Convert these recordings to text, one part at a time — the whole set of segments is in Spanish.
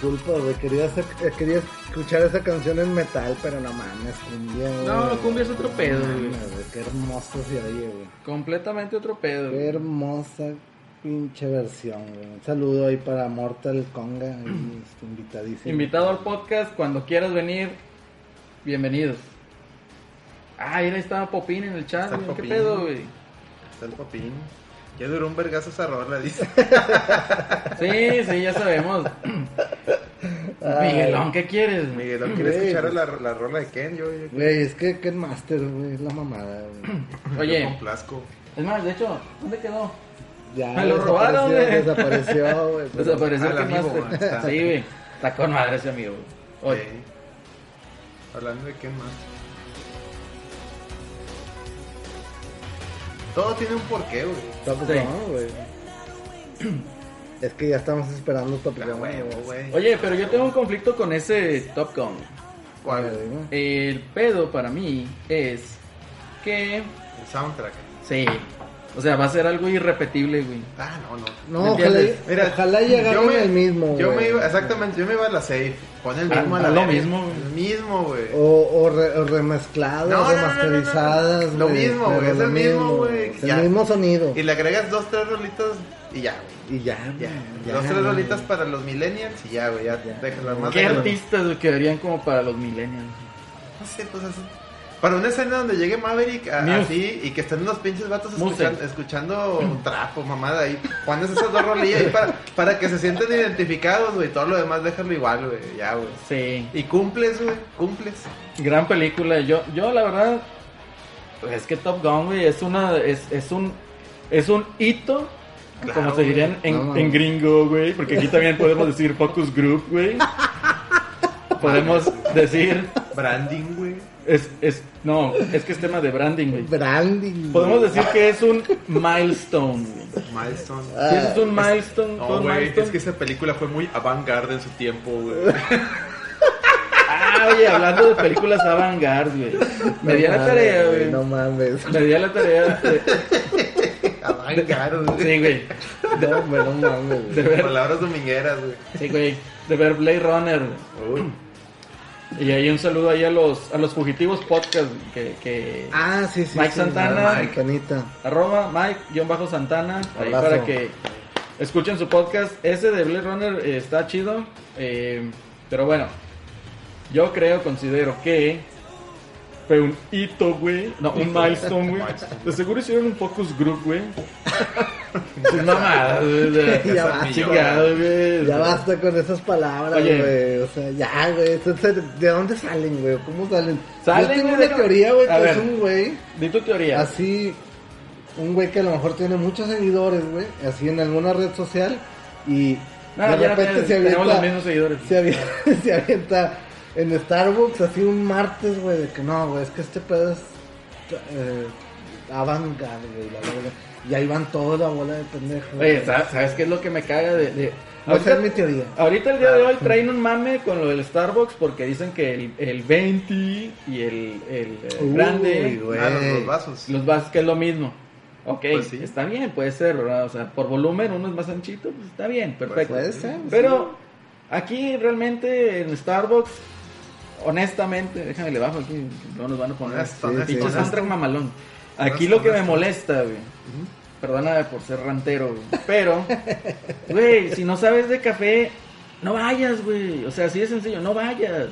Disculpas, güey. Quería, hacer- eh, quería escuchar esa canción en metal, pero no mames, cumbia, güey. No, cumbia es otro pedo, No güey. mames, güey. Qué hermoso se oye, güey. Completamente otro pedo. Qué hermosa pinche versión, güey. Un saludo ahí para Mortal Conga, este, invitadísimo. Invitado al podcast, cuando quieras venir, bienvenidos. Ah, ahí estaba Popín en el chat. ¿Qué Popín. pedo, güey? Está el popín. Ya duró un vergazo esa rola, dice. Sí, sí, ya sabemos. Ay. Miguelón, ¿qué quieres? güey? Miguel, ¿no quieres Güey, escuchar pues. la, la rola de Ken? Yo, yo Güey, es que Ken Master, güey, es la mamada, güey. Oye, complazco. es más, de hecho, ¿dónde quedó? Ya Me lo robaron, desapareció, güey. Desapareció, güey. Desapareció Ah, el amigo. Sí, güey. Está con madre ese amigo. güey. Oye. Hablando de Ken más. Todo tiene un porqué, güey. Top Sí. Gun, güey. Es que ya estamos esperando Top La Gun, huevo, güey. güey. oye, pero yo tengo un conflicto con ese Top Gun. ¿Cuál? dime. El pedo para mí es que, El soundtrack. sí, o sea, va a ser algo irrepetible, güey. Ah, no, no. No, ¿Me ojalá? Mira, ojalá llegaran yo me- el mismo, Yo me güey. iba, exactamente, yo me iba a la safe. Pon el Ah, mismo a la lo mismo, güey. El mismo, güey. O, o, re- o remezcladas, No, no, no, no, no, no. remasterizadas. Lo güey, mismo, güey, es el mismo, güey, ya. el mismo sonido. Y le agregas dos, tres rolitas y ya, güey. Y ya, Ya. güey, ya, dos, tres güey. rolitas para los millennials y ya, güey. Ya, Ya. déjalo más. ¿Qué déjalo. artistas güey, quedarían como para los millennials? No sé, pues así. Para una escena donde llegue Maverick a- así y que estén unos pinches vatos escuchan- escuchando trapo, mamada ahí. Pones esas dos rolillas ahí para, para que se sienten identificados, güey. Todo lo demás déjalo igual, güey. Ya, güey. Sí, Y cumples, güey. Cumples. gran película. Yo, yo la verdad, es que Top Gun, güey, es una, es, es un, es un hito, Claro, como se dirían en, No, no. en gringo, güey, porque aquí también podemos decir focus group, güey. Podemos decir, Branding, güey. Es, es, no, es que es tema de branding, güey. Branding. Podemos decir que es un milestone, güey. Milestone. Sí, eso es un milestone, No, un güey, milestone. es que esa película fue muy avant-garde en su tiempo, güey. Ah, oye, hablando de películas avant-garde, güey. Me di a la tarea, güey. No mames. Me di a la tarea de... avant-garde, güey. Sí, güey. No, güey, no mames. De güey. ver, Palabras domingueras, güey. sí, güey. De ver Blade Runner. Uy. Y ahí un saludo ahí a los, a los fugitivos podcast que, que Ah, sí, sí. Mike sí, Santana. Mike Santanita. arroba Mike-Santana, ahí para que escuchen su podcast. Ese de Blade Runner eh, está chido, eh, pero bueno, yo creo, considero que fue un hito, güey, no, un milestone, güey. De seguro hicieron un focus group, güey. Pues mamadas, güey, Ya basta. chingado, güey. Ya basta con esas palabras, Oye. güey. O sea, ya, güey. Entonces, ¿De dónde salen, güey? ¿Cómo salen? Salen, Yo tengo güey, una déjame- teoría, güey, A que es ver. un güey Di tu teoría. así. Un güey que a lo mejor tiene muchos seguidores, güey. Así en alguna red social. Y de ya repente se tenemos los avienta. mismos seguidores. Se avienta, se avienta en Starbucks así un martes, güey. De que no, güey. Es que este pedo es. Eh, avant-garde, güey. La verga. Y ahí van toda la bola de pendejos. Oye, ¿sabes, sabes qué es lo que me caga de... de- es mi teoría. Ahorita el día de hoy traen un mame con lo del Starbucks porque dicen que el, el 20 y el, el, Uy, grande, güey. Ah, los, los vasos. los vasos que es lo mismo. Ok, Pues sí. está bien, puede ser, ¿verdad? O sea, por volumen uno es más anchito, pues está bien, perfecto. Puede ser. Pero aquí realmente en Starbucks, honestamente, déjame le bajo aquí, no nos van a poner Honesto, Sí, honesto, sí. mamalón. Aquí lo que me molesta, güey. Perdóname por ser rantero, güey. Pero, güey, si no sabes de café, no vayas, güey. O sea, así de sencillo, no vayas.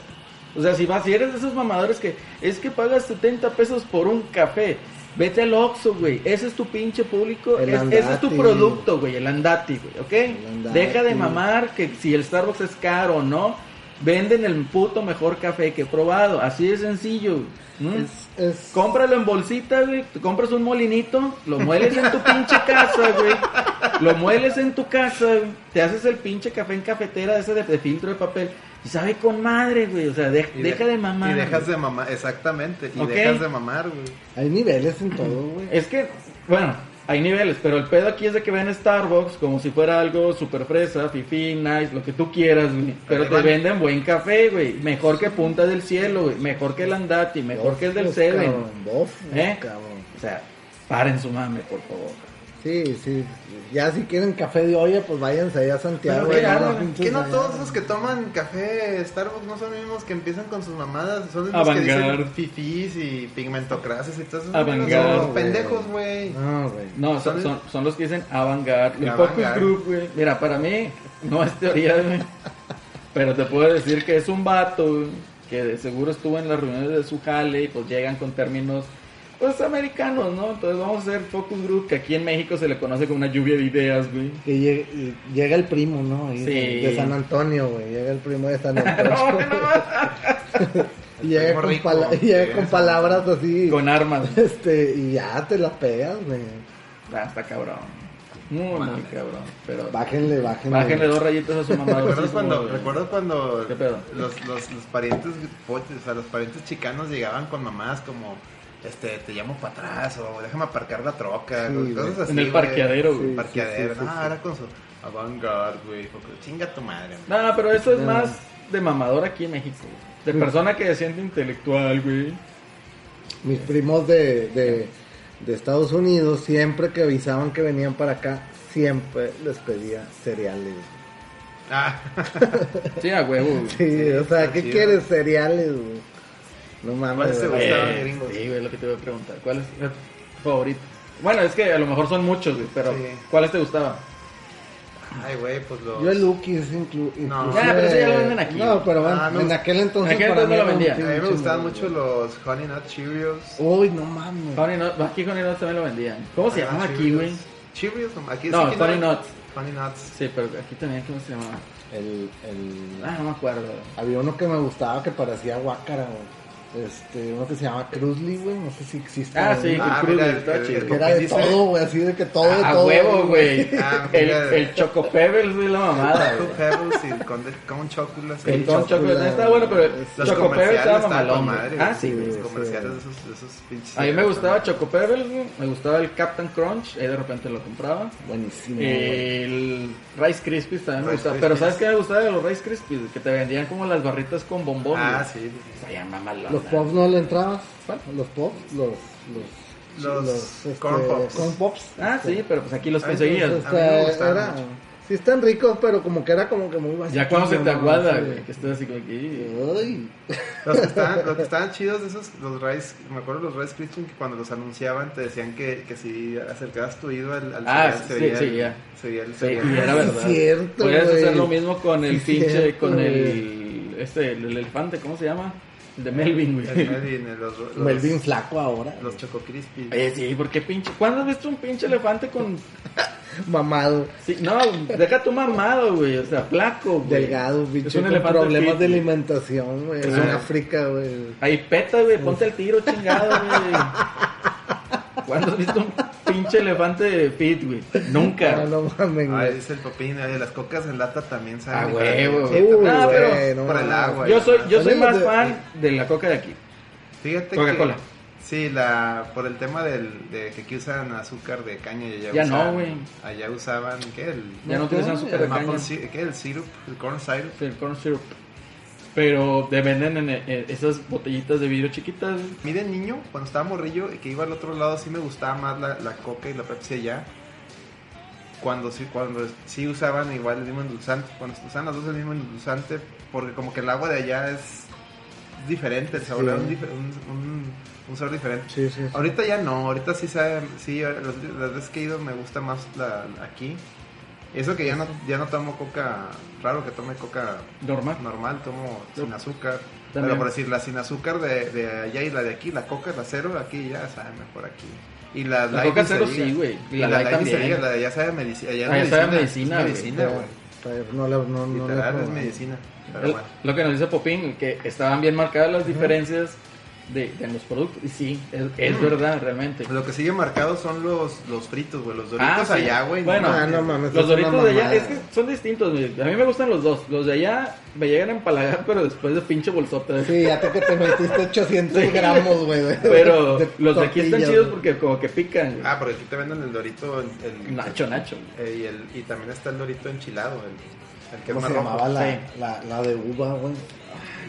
O sea, si vas, si eres de esos mamadores que es que pagas 70 pesos por un café, vete al Oxxo, güey. Ese es tu pinche público. Es- ese es tu producto, güey, el Andati, güey, ¿ok? Andati. Deja de mamar que si el Starbucks es caro o no. Venden el puto mejor café que he probado. Así de sencillo. ¿Mm? Es, es... Cómpralo en bolsita, güey. Te compras un molinito, lo mueles en tu pinche casa, güey. Lo mueles en tu casa, güey. Te haces el pinche café en cafetera ese de, de filtro de papel. Y sabe con madre, güey. O sea, de- deja de mamar. Y dejas güey. de mamar, exactamente. Y dejas de mamar, güey. Hay niveles en todo, güey. Es que, bueno, hay niveles, pero el pedo aquí es de que ven Starbucks como si fuera algo super fresa, fifi, nice, lo que tú quieras, güey. Pero te venden buen café, güey. Mejor que Punta del Cielo, güey. Mejor que el Andati, mejor que el del Seven. cabrón, bofos, ¿Eh? cabrón. O sea, paren su mame, por favor. Sí, Sí. Ya si quieren café de olla, pues váyanse allá a Santiago. Pero, ¿qué, no, ¿qué no allá. todos los que toman café Starbucks no son los mismos que empiezan con sus mamadas? Son los que Avantgarde. dicen fifís y pigmentocracias y todo eso. Son los pendejos, güey. No, güey. No, son, Son- son, son los que dicen avant-garde. El. Focus Group, güey. Mira, para mí, no es teoría, güey. Pero te puedo decir que es un vato, güey, que de seguro estuvo en las reuniones de su jale y pues llegan con términos, pues americanos, ¿no? Entonces vamos a hacer Focus Group, que aquí en México se le conoce como una lluvia de ideas, güey. Que llega el primo, ¿no? Ahí Sí. de, San Antonio, güey. Llega el primo de San no, Antonio. no, y llega, con, rico, pala- llega con palabras así. con armas. Este, y ya te la pegas, güey. Ah, está cabrón. Muy, muy cabrón. Pero Bájenle, bájenle. bájenle dos rayitos a su mamá. ¿Recuerdas cuando, recuerdo cuando ¿Qué pedo? los, los, los parientes poches, o sea, los parientes chicanos llegaban con mamás como este te llamo para atrás o déjame aparcar la troca, Sí, cosas güey. así. En el parqueadero, güey. Sí, parqueadero. sí, sí. ahora con su avant-garde, güey. porque Chinga tu madre, güey. No, pero eso es más de mamador aquí en México. güey. De persona que se siente intelectual, güey. Mis primos de, de, de Estados Unidos, siempre que avisaban que venían para acá, siempre les pedía cereales. Ah, Sí, a huevo, güey. Sí, o sea, ¿qué chido. quieres? Cereales, güey. No mames. ¿Cuáles te gustaban, Eh, gringos? Sí, güey, lo que te voy a preguntar. ¿Cuál es tu favorito? Bueno, es que a lo mejor son muchos, güey, pero Sí. ¿cuáles te gustaban? ay, güey, pues los. Yo el Lukis inclu No. inclusive- Ah, pero eso ya lo venden aquí, No, pero bueno, Ah, no. en aquel entonces En aquel para entonces mí lo vendían. A mí me gustaban mucho los Honey Nut Cheerios. Uy, no mames. Honey Nuts, aquí Honey Nuts también lo vendían. ¿Cómo se llamaba aquí, Cheerios. güey? Cheerios, no, aquí No, Honey Nuts. Honey Nuts. Sí, pero aquí también, ¿cómo se llamaba? El, el... Ah, no me acuerdo. Había uno que me gustaba que parecía guácara, güey. Este, uno que se llama Cruzly, güey. No sé si existe. Ah, sí, Ah, el Cruz, está el- chido. el- Que era de dice- todo, güey. Así de que todo, de A todo. huevo, güey. Ah, El, el Choco Pebbles, güey, la mamada, güey. Pebbles y con, con chocolate. El. Choco está bueno, pero Los Choco Pebbles comerciales estaba estaban mamalón. con madre. Ah, sí, güey. Los sí. comerciales de esos, de esos pinches. A mí me gustaba Choco Pebbles, güey. Me gustaba el Captain Crunch. Ahí de repente lo compraba. Buenísimo. güey. El Rice Krispies también me Rice gustaba. Pero. ¿sabes qué me gustaba de los Rice Krispies? Que te vendían como las barritas con bombón. Ah, sí. Estaban mamalonas. ¿Los pops no le entrabas? ¿Cuál? ¿Los pops? Los... Los... Los corn pops. corn pops. Ah, sí, pero pues aquí los Ah, conseguías. O sea. Sí están ricos, pero como que era como que muy básico. Ya cuando se te aguada, Sí. güey. Que estás así como que... Ay. Los que estaban, los que estaban chidos de esos, los Rice, me acuerdo los Rice Krispies que cuando los anunciaban te decían que, que si acercabas tu oído al, al Ah, cereal, sí, se veía sí, el- ya. se veía el Sí, cereal. y era sí, verdad. cierto, Podrías hacer lo mismo con el Sí, pinche, cierto, con el... Este, el, el elefante, ¿cómo se llama? De Melvin, güey. El Melvin, el- los, los, Melvin flaco ahora. los Choco Crispies. Oye, sí, porque pinche... ¿Cuándo has visto un pinche elefante con... Mamado, Sí, no, deja tu mamado, güey. O sea, flaco, güey. delgado, bicho, Es un con problemas fit, de alimentación, güey. Es En África, güey. Ahí peta, güey. Ponte el tiro, chingado, güey. ¿Cuándo has visto un pinche elefante fit, güey? Nunca. Ah, no mames, Ay, güey. dice el Popín, oye, las cocas en lata también A saben. huevo. Sí. Ah, pero- güey, no por el agua. Yo soy, yo soy más de- fan de la coca de aquí. Fíjate Coca-Cola. que... Sí, la, por el tema del, de que aquí usan azúcar de caña y allá Ya no, usaban, güey. Allá usaban, ¿qué? El, Ya no azúcar de maple caña. si- ¿qué? El syrup, el corn syrup. Sí, el corn syrup. Pero te venden en, en esas botellitas de vidrio chiquitas. A mí de niño, cuando estaba morrillo y que iba al otro lado, sí me gustaba más la, la coca y la Pepsi allá. Cuando sí, cuando sí usaban igual el mismo endulzante, cuando usaban las dos el mismo endulzante, porque como que el agua de allá es diferente, el sabor Sí. era un, un, sabor diferente. Sí, sí, sí. Ahorita ya no, ahorita sí sabe, sí, las, las veces que he ido me gusta más la aquí. Eso que ya no, ya no tomo coca, raro que tome coca Normal. normal, tomo sin azúcar. También. Pero por decir, la sin azúcar de, de allá y la de aquí, la coca, la cero, aquí ya sabe mejor aquí. Y la, coca cero sí, güey. Y Y la la, light también. diga, la de allá sabe medicina. Allá Ah, sabe medicina, medicina, es medicina, güey. Pero No, no, no, Literal, es medicina. Pero El- bueno. Lo que nos dice Popín, que estaban bien marcadas las diferencias de, de los productos. Y sí, es, es verdad, realmente. Lo que sigue marcado son los, los fritos, güey. Los doritos Ah, sí. allá, güey. Bueno, Ah, no mames. Los doritos de allá, es que son distintos, güey. A mí me gustan los dos. Los de allá me llegan a empalagar, pero después de pinche bolsota. Sí, ya te que te metiste 800 Sí. gramos, güey. de- Pero los de aquí están chidos porque como que pican. güey. Ah, porque aquí te venden el dorito. El, el- Nacho, Nacho. eh, y, el, y también está el dorito enchilado, el, el que es ¿Cómo se llamaba la, Sí. la, la de uva, güey?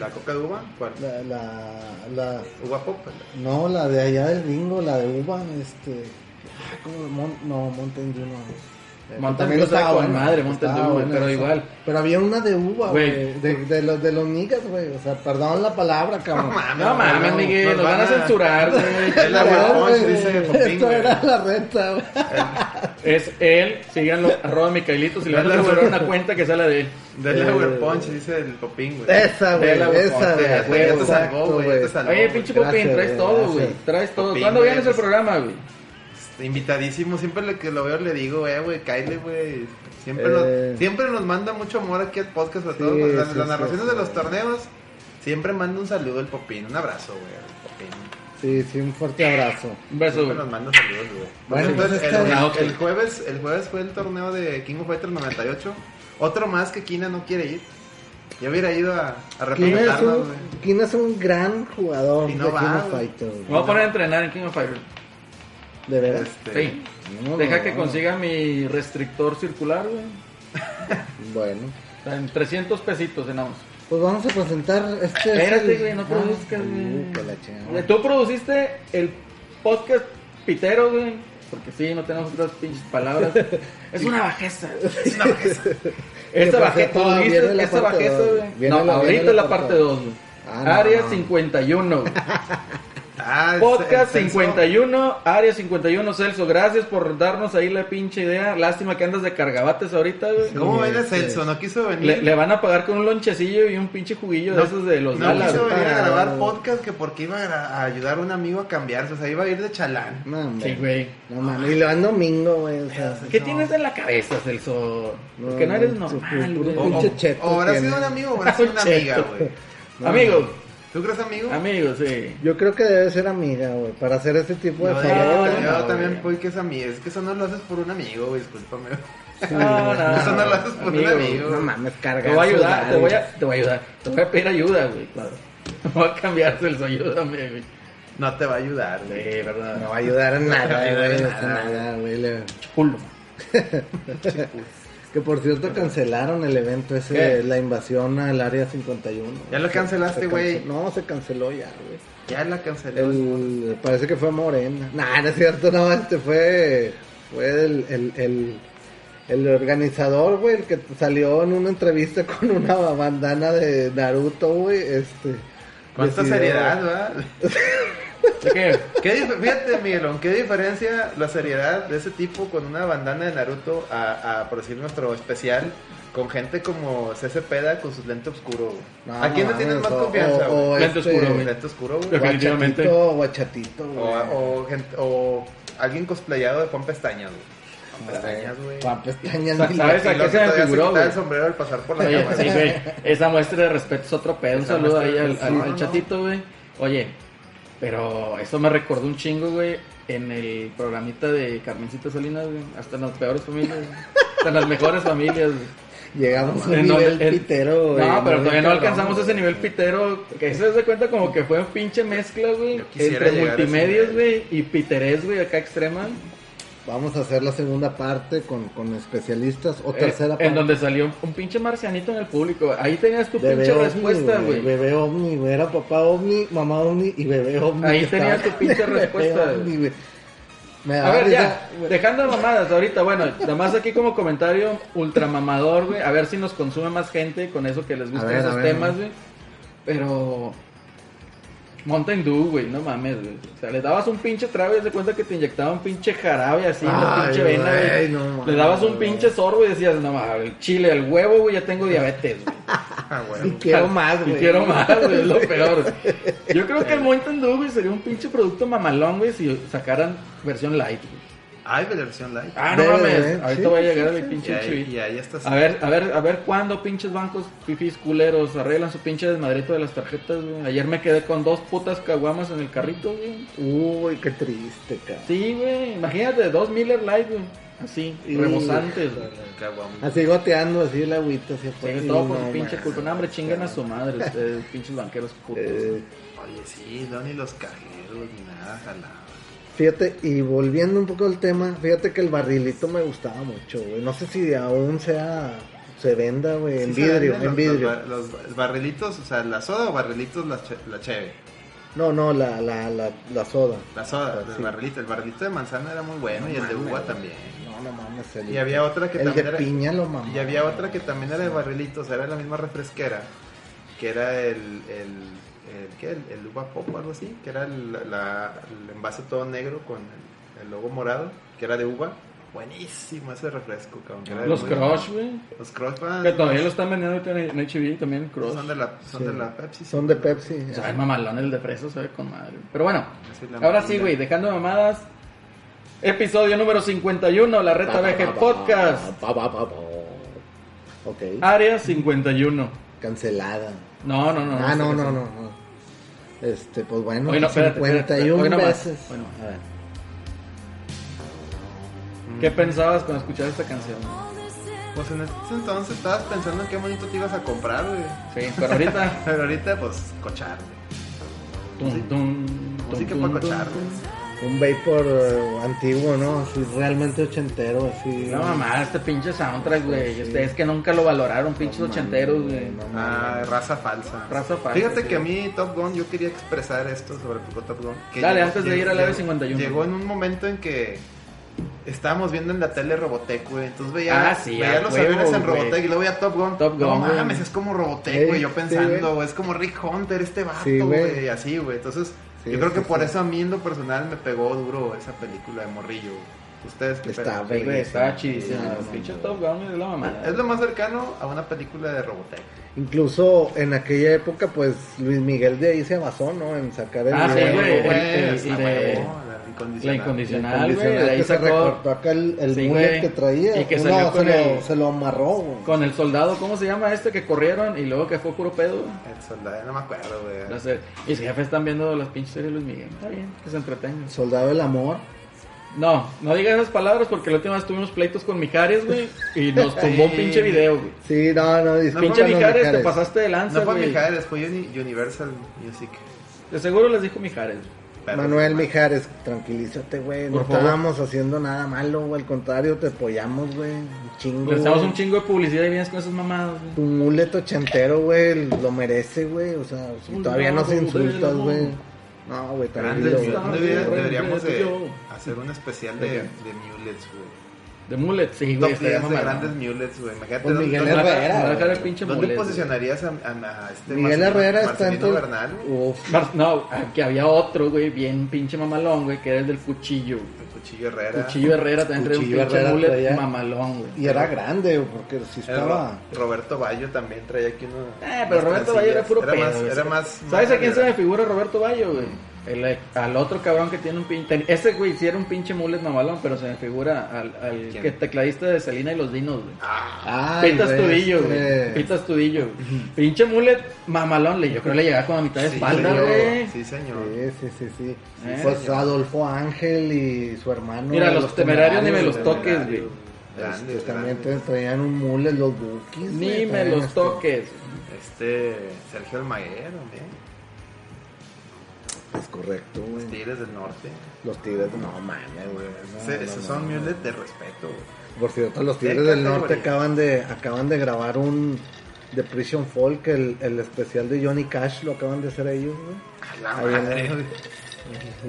¿La coca de uva? ¿Cuál? La, la, la, ¿Uva pop? no, la de allá del gringo, la de uva, este... ¿cómo? Mon- no, Mountain Dew no. Eh, Mountain también Dew estaba buena, madre, Mountain Dew, buena pero igual. Pero había una de uva, Güey. güey. De, de, los, de los niggas, güey. O sea, perdón la palabra, cabrón. No mames, no, Miguel, nos nos van a van a- censurar, güey. Es la güey. dice Popín, Esto güey. era la reta, güey. Es él, síganlo, arroba Micaelitos y le van a censurar una cuenta que sale de él. Eh, Punch, dice el Popín, güey. Esa, güey. Esa, güey. ya te- salvó, güey. Oye, pinche Popín, traes todo, güey. Traes todo. ¿Cuándo vienes al pues- programa, güey? Invitadísimo, siempre le- que lo veo le digo, eh, güey, Kyle, güey. Siempre, Eh. nos, siempre nos manda mucho amor aquí al podcast, a Sí, todos. las, sí, las sí, narraciones sí. de los torneos, siempre manda un saludo el Popín. Un abrazo, güey, al Popín. Sí, sí, un fuerte abrazo. Un beso, Siempre nos manda saludos, güey. Bueno, Entonces, pues, el, bien. el- el jueves, el jueves fue el torneo de King of Fighters 98. Otro más que Kina no quiere ir. Ya hubiera ido a, a Kina es, representarnos, un. Kina es un gran jugador Y no de va, King of. Fighters, güey. Me voy a poner a entrenar en King of Fighters. ¿De veras? Este, Sí. No, Deja no, que no. consiga mi restrictor circular, güey. Bueno, En 300 pesitos en Amazon. pues vamos a presentar este. es Espérate, güey, no Ah, produzcas, uh, güey. la chingada. Tú produciste el podcast pitero, güey. Porque sí, no tenemos otras pinches palabras. Es una bajeza. Es una bajeza. Esa por bajeza, tú dijiste parte bajeza, güey. No, la- ahorita es la parte parte 2, güey. Ah, no, Área no. 51, Ah, Podcast el censo. 51, Área 51, Celso. Gracias por darnos ahí la pinche idea. Lástima que andas de cargabates ahorita, güey. ¿Cómo Sí, ven a este- Celso? ¿No quiso venir? Le, le van a pagar con un lonchecillo y un pinche juguillo de no, esos de los no Dallas. quiso venir a grabar podcast que porque iba a, ayudar a un amigo a cambiarse. O sea, iba a ir de chalán. No. Sí, güey. No mames, y le van domingo, güey. O sea, ¿Qué No. tienes en la cabeza, Celso? Porque no, No, eres normal, güey. O, Pinche o- cheto o habrá sido un amigo o habrá sido una Cheto. amiga, güey. Amigos, ¿Tú crees amigo? amigos, sí. Yo creo que debe ser amiga, güey, para hacer ese tipo de Yo, favores. yo- yo no, también voy que es amigo. Es que eso no lo haces por un amigo, güey. Discúlpame. No, no, Eso no lo haces por un amigo. No mames, carga. Te voy a ayudar, te voy a, te voy a ayudar. Te voy a pedir ayuda, güey, claro. Voy a cambiar Celso, ayúdame, güey. No te va a ayudar, güey. Sí, verdad. No va a ayudar en No te va a nada, ayudar güey. en o sea, nada. güey. Culo. Que por cierto cancelaron el evento ese, ¿Qué? la invasión al área 51. Ya lo cancelaste, güey. No, se canceló ya, güey. Ya la canceló. El, parece que fue Morena. Nah, no es cierto, no, este fue, fue el, el, el, el organizador, güey, el que salió en una entrevista con una bandana de Naruto, güey, este. ¿Cuánta decidió- seriedad, verdad? ¿De qué? ¿Qué dif- Fíjate, Miguelón, ¿qué diferencia la seriedad de ese tipo con una bandana de Naruto a, a por decir, nuestro especial con gente como CC Peda con sus lentes oscuro? güey? ¿A quién le tienes más o- confianza, o- o güey? Lente este, oscuro, güey. Lente oscuro, güey. Definitivamente. Guachatito, guachatito, güey. O, o, gente- o alguien cosplayado de Juan Pestañas, güey. Juan Pestañas, güey. Juan Pestañas, Sa- ni ¿sabes a Y luego qué se me todavía figuró, quitaba el sombrero al pasar por la Oye, cámara. sí, güey. Esa muestra de respeto es otro pedo. Un Esa saludo muestra ahí de- al, sí, al- no, al no. chatito, güey. Oye, pero eso me recordó un chingo, güey, en el programita de Carmencita Salinas, güey. Hasta en las peores familias, güey. Hasta en las mejores familias, güey. Llegamos a un nivel el- pitero, güey. No, pero muy todavía no alcanzamos ese nivel pitero. Que se de cuenta como que fue un pinche mezcla, güey. Entre multimedios, güey, y piterés, güey, acá extrema. Vamos a hacer la segunda parte con, con especialistas o Eh, tercera parte. en donde salió un, un pinche marcianito en el público. Ahí tenías tu Bebé pinche ovni, respuesta, güey. Bebé ovni, güey. Era papá ovni, mamá ovni y bebé ovni. Ahí Estaba- tenías tu pinche respuesta, ovni. Me A ver, risa, ya, dejando mamadas ahorita, bueno, nada más aquí como comentario ultramamador, güey, a ver si nos consume más gente con eso que les gustan esos ver, temas, güey. Pero Mountain Dew, güey, no mames, güey. O sea, le dabas un pinche trago y de cuenta que te inyectaba un pinche jarabe así en la Ay, pinche vena, güey, no le dabas un pinche sorbo y decías, no mames, el chile, el huevo, güey, ya tengo diabetes, güey. Ah, Y quiero más, Y güey. quiero más, güey, es lo peor. Yo creo que el Mountain Dew, güey, sería un pinche producto mamalón, güey, si sacaran versión light, güey. Ay, de versión light. Ah, no Debe, mames. Ahorita Sí, voy a sí, llegar a sí, mi Y pinche ahí, chivito. y ahí estás. A ver, a ver, a ver cuándo pinches bancos fifis culeros arreglan su pinche desmadrito de las tarjetas, güey. Ayer me quedé con dos putas caguamas en el carrito, güey. Uy, qué triste, cabrón. Sí, güey. Imagínate, dos Miller Light, güey. Así, Y- rebosantes. Así goteando, así el agüita, así afuera. Sí, Y todo por no su pinche culpa. No, hombre, chingan a su madre ustedes, pinches banqueros putos. Eh, Oye, sí, no ni los cajeros ni nada, jalado. Fíjate, y volviendo un poco al tema, fíjate que el barrilito me gustaba mucho, güey. No sé si aún sea, se venda, güey, en Sí vidrio, en los- vidrio. Los, bar- los barrilitos, o sea, la soda o barrilitos, la, che- la cheve. No, no, la, la, la, la soda. La soda, el sí. barrilito. El barrilito de manzana era muy bueno y el de uva también. No, no mames. El, Y había otra que el también de era- piña lo mamá. Y había otra que también era de barrilitos, era la misma refresquera, que era el, el, el, ¿qué? el, el uva pop o algo así, que era el, la- el envase todo negro con el, el logo morado, que era de uva. Buenísimo ese refresco, cabrón. que era de Los Crush, güey. Los Crush van- Que todavía lo están vendiendo ahorita en HB también, Crush. son de la, son Sí. de la Pepsi. sí. Son de Pepsi. O sea, el mamalón, el de fresa, sabe con madre. Pero bueno, ahora sí, güey, dejando mamadas. Episodio número 51, la Reta VG Podcast. Pa, pa, pa, pa. Ok. Área 51. Cancelada. No, no, no. ah, no, no, no, no. Este, pues bueno, Hoy no, espérate, espérate, 51 hoy no más. veces. Bueno, a ver. ¿Qué pensabas cuando escuchabas esta canción? Pues en ese entonces estabas pensando en qué bonito te ibas a comprar, güey. Sí, pero ahorita. Pero ahorita, pues, cochar, güey. tum, tum, Música tum, para tum, cochar, tum. güey. Un vapor eh, antiguo, ¿no? Así realmente ochentero, así. No mamá, este pinche soundtrack, güey. Este, es que nunca lo valoraron, pinches ochenteros, güey. No, Ah, raza falsa. Raza falsa, Fíjate sí. que a mí Top Gun, yo quería expresar esto sobre Top Gun. que Dale, llegó- antes de ir al Área 51. Llegó en un momento en que estábamos viendo en la tele Robotech, güey. Entonces veía, Ah, sí, veía los huevo, aviones en. Robotech y luego veía Top Gun. Top no Gun, güey. mames, es como Robotech, Sí, güey. Yo sí, pensando, es como Rick Hunter, este vato, Sí, güey. güey. Así, güey. Entonces, Sí, yo creo que sí, por sí. eso a mí en lo personal me pegó duro esa película de Morrillo. Ustedes qué Está pinche no. Top Gun es la mamada. Es lo más cercano a una película de Robotech. Incluso en aquella época, pues Luis Miguel de ahí se basó, ¿no? En sacar el. Ah, sí, video, Güey, incondicional. La incondicional, güey. ahí se recortó acá el, el Sí, güey. que traía. Y que salió se, con lo, el- se lo amarró, güey. con el soldado, ¿cómo se llama este? Que corrieron y luego que fue puro pedo. El soldado, no me acuerdo, güey. La serie. Mis jefes están viendo las pinches series de Luis Miguel. Está bien, que se entretengan. Soldado del amor. No, no digas esas palabras porque la última vez tuvimos pleitos con Mijares, güey. Y nos tumbó un pinche video, güey. Sí, no, no, Pinche discúlpanos, Mijares, te Mijares. pasaste de lanza, No fue güey. Mijares, fue Uni- Universal Music. De seguro les dijo Mijares. Pero- Manuel Mijares, tranquilízate, güey. No estábamos haciendo nada malo, güey. Al contrario, te apoyamos, güey. Un chingo. Güey. un chingo de publicidad y vienes con esas mamadas, güey. Tu mulet ochentero, güey, lo merece, güey. O sea, si todavía nos insultas, güey. No, güey, tranquilo, deberíamos de hacer un especial ¿De de mulets, güey. De mullet, sí, Top güey. 10 estaría de mamalón. grandes mulets, güey. Imagínate, Pues ¿dónde- Miguel dónde- Herrera, Me va a dejar el güey. pinche ¿Dónde posicionarías a, a- a este Miguel Marcelino- Herrera está entre... Bernal? Uf, Mar- No, que había otro, güey, bien pinche mamalón, güey, que era el del cuchillo. güey. El Cuchillo Herrera. Cuchillo Herrera también traía un Cuchillo pinche Herrera mullet traía- mamalón, güey. y era grande, güey, porque si estaba... Ro- Roberto Bayo también traía aquí uno. Eh, pero Roberto Bayo era puro era pedo. Más, güey. era más. ¿Sabes a quién se me figura Roberto Bayo, güey? El- al otro cabrón que tiene un pinche. Ese güey sí era un pinche mullet mamalón, pero se me figura al, que tecladista de Selena y los Dinos, güey. Ah, Ay, Pita güey, Estudillo, güey. este- Pita Estudillo. güey. Pinche mullet mamalón, le- yo creo que le llegaba como a mitad de sí, espalda, señor. güey. Sí, señor. Sí, sí, sí, sí. Eh. Pues señor. Adolfo Ángel y su hermano. Mira, los temerarios ni me los güey. toques, güey. Grandes, Este, también traían un mule los bookies. Ni güey, me los este, toques. Este. Sergio Almaguer, también. Es correcto, güey. Tigres del Norte. Los tigres, no mames, güey. no, Ese- no, esos no, son no. mules de respeto, güey. Por cierto, los Tigres ¿Qué del Norte acaban de acaban de grabar un The Prison Folk, el, el especial de Johnny Cash, lo acaban de hacer ellos, güey. A la Ahí madre, güey.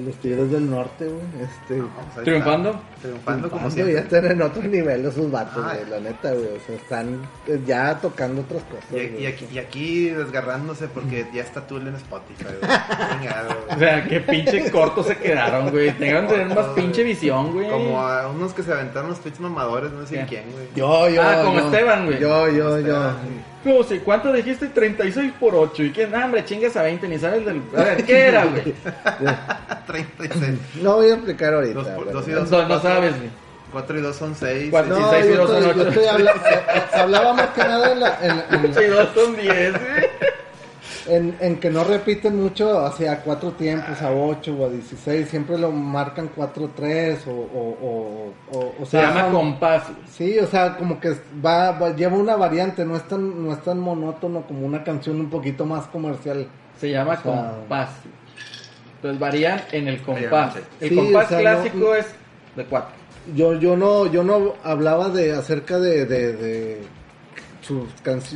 Los Tigres del Norte, güey. Este, No, pues ¿Triunfando? Triunfando como triunfando, ya siempre. están en otro nivel esos vatos, Ay. güey, la neta, güey. O sea, están eh, ya tocando otras cosas. Y, aquí, y aquí desgarrándose porque ya está Tool en Spotify, güey. Chingado, O sea, qué pinche cortos se quedaron, güey. Tengan que tener más pinche visión, güey. Como a unos que se aventaron los tweets mamadores, no sé ¿Qué? quién, güey. Yo, yo. Ah, como yo. Esteban, güey. Yo, yo, yo. Esteban. No sé, ¿cuánto dijiste? 36 por 8. ¿Y qué? No, hombre, chingas a 20, ni sabes del. A ver, ¿qué era, güey? 36. No voy a explicar ahorita. Dos por- dos y dos. No, no sabes, güey. 4 y 2 son 6. Cuatro. No, 16 y yo dos son estoy, yo ocho. estoy habla- eh, hablaba más que nada en, la- en- en- Sí, dos son 10, güey. En- en que no repiten mucho hacia cuatro tiempos, a 8 o a 16, siempre lo marcan 4-3 o, o, o, o, o Se sea, llama son- compás. Sí, o sea, como que va, va- lleva una variante, no es tan, no es tan monótono como una canción un poquito más comercial. Se llama O sea- compás. Entonces varían en el compás. El sí. compás Sí, o sea, clásico no- es de 4. Yo, yo no, yo no hablaba de acerca de, de, de sus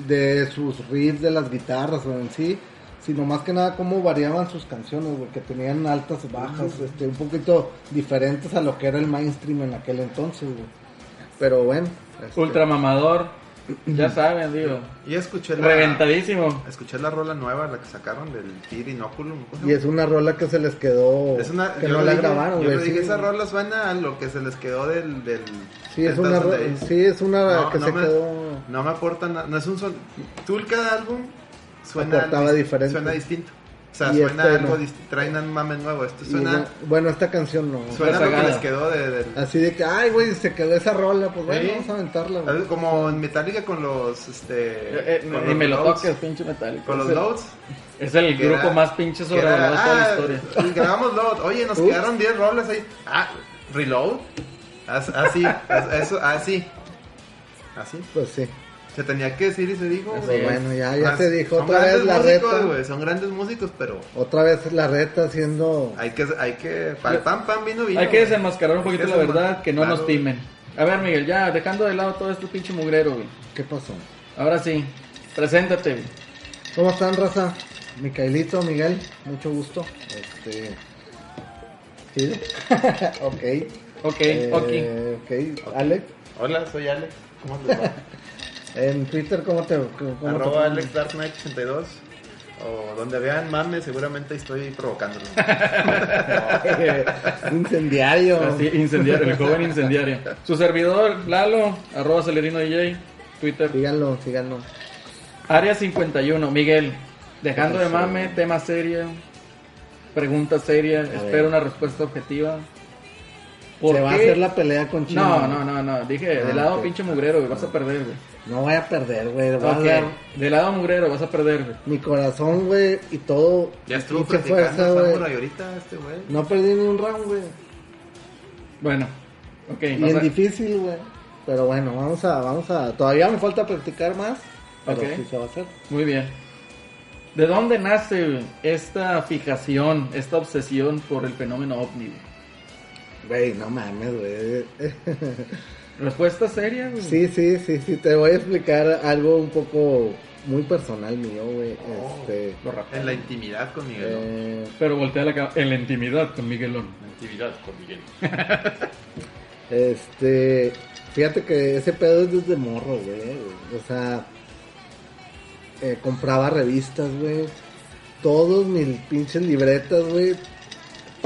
de sus riffs de las guitarras o en sí, sino más que nada cómo variaban sus canciones, güey, que tenían altas bajas, este, un poquito diferentes a lo que era el mainstream en aquel entonces, güey. Pero bueno. este, Ultramamador. Ya saben, digo. Y escuché la, Reventadísimo. escuché la rola nueva, la que sacaron del Tir Inoculum. ¿cómo se Y es una rola que se les quedó, Es una, que yo no la dije- grabaron, Yo le dije, sí, esa rola suena a lo que se les quedó del... del Sí, es 10,000 una, sí, es una No, que no se me- quedó... No me aporta nada, no es un son... Tú cada álbum suena... Diferente. Suena distinto. O sea, Y suena este algo no. traen un mame nuevo. Esto suena... no- bueno, esta canción no. Suena lo que les quedó de... del- Así de que, ay, güey, se quedó esa rola, pues bueno, Sí. vamos a aventarla. Como en Metallica con los... Este, Eh, eh, con ni los me lo Loads. toques, pinche metálico. Con los Es el- loads. Es el grupo era- más pinche era, sobrevalorado de toda la ah, historia. y grabamos load. Oye, nos Ups. quedaron 10 rolas ahí. Ah, reload. As- Así, as- eso, así. Así. Pues sí. Se tenía que decir y se dijo. Pues bueno, ya, ya se dijo otra vez la músicos, reta. Son grandes músicos, pero Otra vez la reta haciendo... hay que, hay que, para el pan, pan, vino, vino. Hay que desenmascarar un poquito la verdad, que no Claro, nos timen. A ver, Miguel, ya, dejando de lado todo este pinche mugrero, güey. ¿Qué pasó? Ahora sí, preséntate, güey. ¿Cómo están, raza? Micaelito, Miguel, mucho gusto. Este... Sí. ok. Ok, Eh, ok. ok. Alex, Hola, soy Alex. ¿Cómo va? en Twitter, ¿cómo te... Cómo te Arroba Alex Dark Knight 82. O donde vean mame, seguramente estoy provocándolo. Incendiario. Así, incendiario, el joven incendiario. Su servidor, Lalo, arroba Celerino DJ, Twitter. Síganlo, síganlo. Área 51, Miguel, dejando de mame, tema serio, pregunta seria, espero ver. una respuesta objetiva. ¿Por Se va a hacer la pelea con Chino. No, no, no, no, dije, Ah, de lado pinche mugrero, güey, vas a perder, güey. No voy a perder, güey. Dar de lado mugrero, vas a perder, güey. mi corazón, güey, y todo. Ya estuvo güey. Samurai ahorita este güey. No perdí ni un round, güey. Bueno, ok. Y vas en a- difícil, güey. Pero bueno, vamos a, vamos a. Todavía me falta practicar más. Pero Ok. sí se va a hacer. Muy bien. ¿De dónde nace esta fijación, esta obsesión por el fenómeno ovni? Güey? No mames, güey. Respuesta seria, güey. Sí, sí, sí, sí. Te voy a explicar algo un poco muy personal mío, güey. Este. Lo rapeo. En la intimidad con Miguel. ¿no? eh, Pero voltea la cara en la intimidad con Miguelón. La intimidad con Miguel. Este, fíjate que ese pedo es desde morro, güey. O sea, eh, compraba revistas, güey. Todos mis pinches libretas, güey.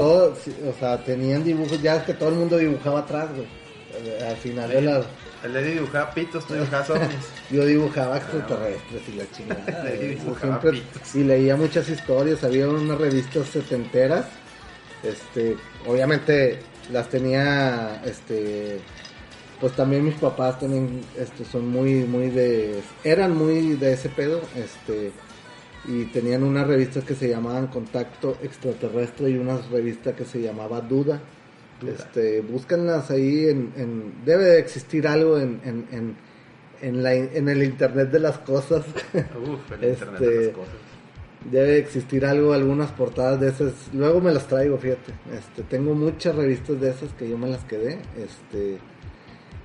Todos, sí, o sea, tenían dibujos. Ya es que todo el mundo dibujaba atrás, güey. Eh, Al final de las. El Eddie dibujaba pitos, tú dibujabas ovnis. Yo dibujaba extraterrestres y la chingada. Dibujaba Siempre- pitos. y leía muchas historias. Había unas revistas setenteras. Este, obviamente las tenía, este, pues también mis papás también, este, son muy, muy de, eran muy de ese pedo, este, y tenían unas revistas que se llamaban Contacto Extraterrestre y unas revistas que se llamaba Duda. Duda. Este, búscanlas ahí en, en- debe de existir algo en, en, en, en la, en el internet de las cosas. Uf, el internet de Este, las cosas. Debe existir algo, algunas portadas de esas. Luego me las traigo, fíjate. Este, tengo muchas revistas de esas que yo me las quedé. Este,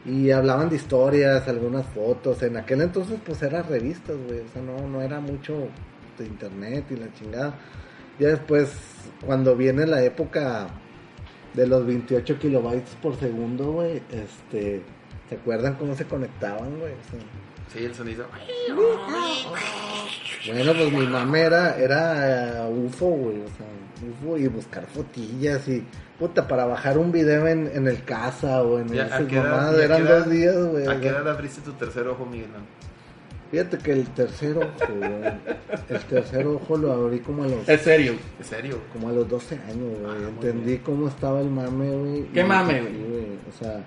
y hablaban de historias, algunas fotos. En aquel entonces, pues eran revistas, güey. O sea, no, no era mucho de internet y la chingada. Ya después, cuando viene la época de los 28 kilobytes por segundo, güey, este, ¿se acuerdan cómo se conectaban, güey? O sea, Sí, el sonido. Bueno, pues mi mamá era, era eh, UFO, güey, o sea, UFO y buscar fotillas y, puta, para bajar un video en, en el casa o en el ¿a qué edad- mamá, y a eran dos días, güey. ¿A qué edad abriste tu tercer ojo, Miguel? Fíjate que el tercer ojo, güey, el tercer ojo lo abrí como a los, Es serio. ¿En serio? como a los 12 años, güey. Ah, Entendí bien. cómo estaba el mame, güey. ¿Qué mame, güey? O sea,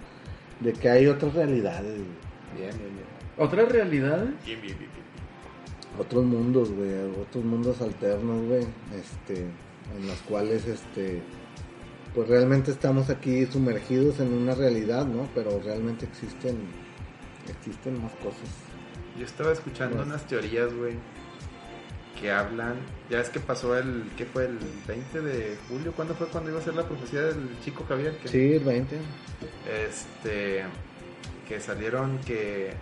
de que hay otras realidades, güey. Bien, bien, bien. ¿Otra realidad? Bien, bien, bien. bien. otros mundos, güey, otros mundos alternos, güey, este, en los cuales, este, pues realmente estamos aquí sumergidos en una realidad, ¿no? Pero realmente existen, existen más cosas. Yo estaba escuchando Pues. unas teorías, güey, que hablan. Ya es que pasó el. ¿Qué fue? El 20 de julio. ¿Cuándo fue cuando iba a ser la profecía del chico Javier? Que, Sí, el 20. Este. Que salieron que.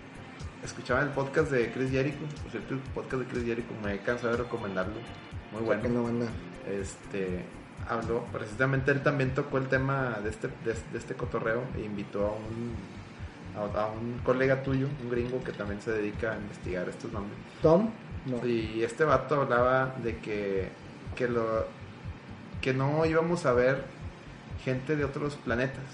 escuchaba el podcast de Chris Jericho. Por cierto, el podcast de Chris Jericho me he cansado de recomendarlo. Muy bueno. Banda. este habló precisamente él también tocó el tema de este de, de este cotorreo e invitó a un a, un colega tuyo un gringo que también se dedica a investigar estos nombres Tom, no. y este vato hablaba de que que lo que no íbamos a ver gente de otros planetas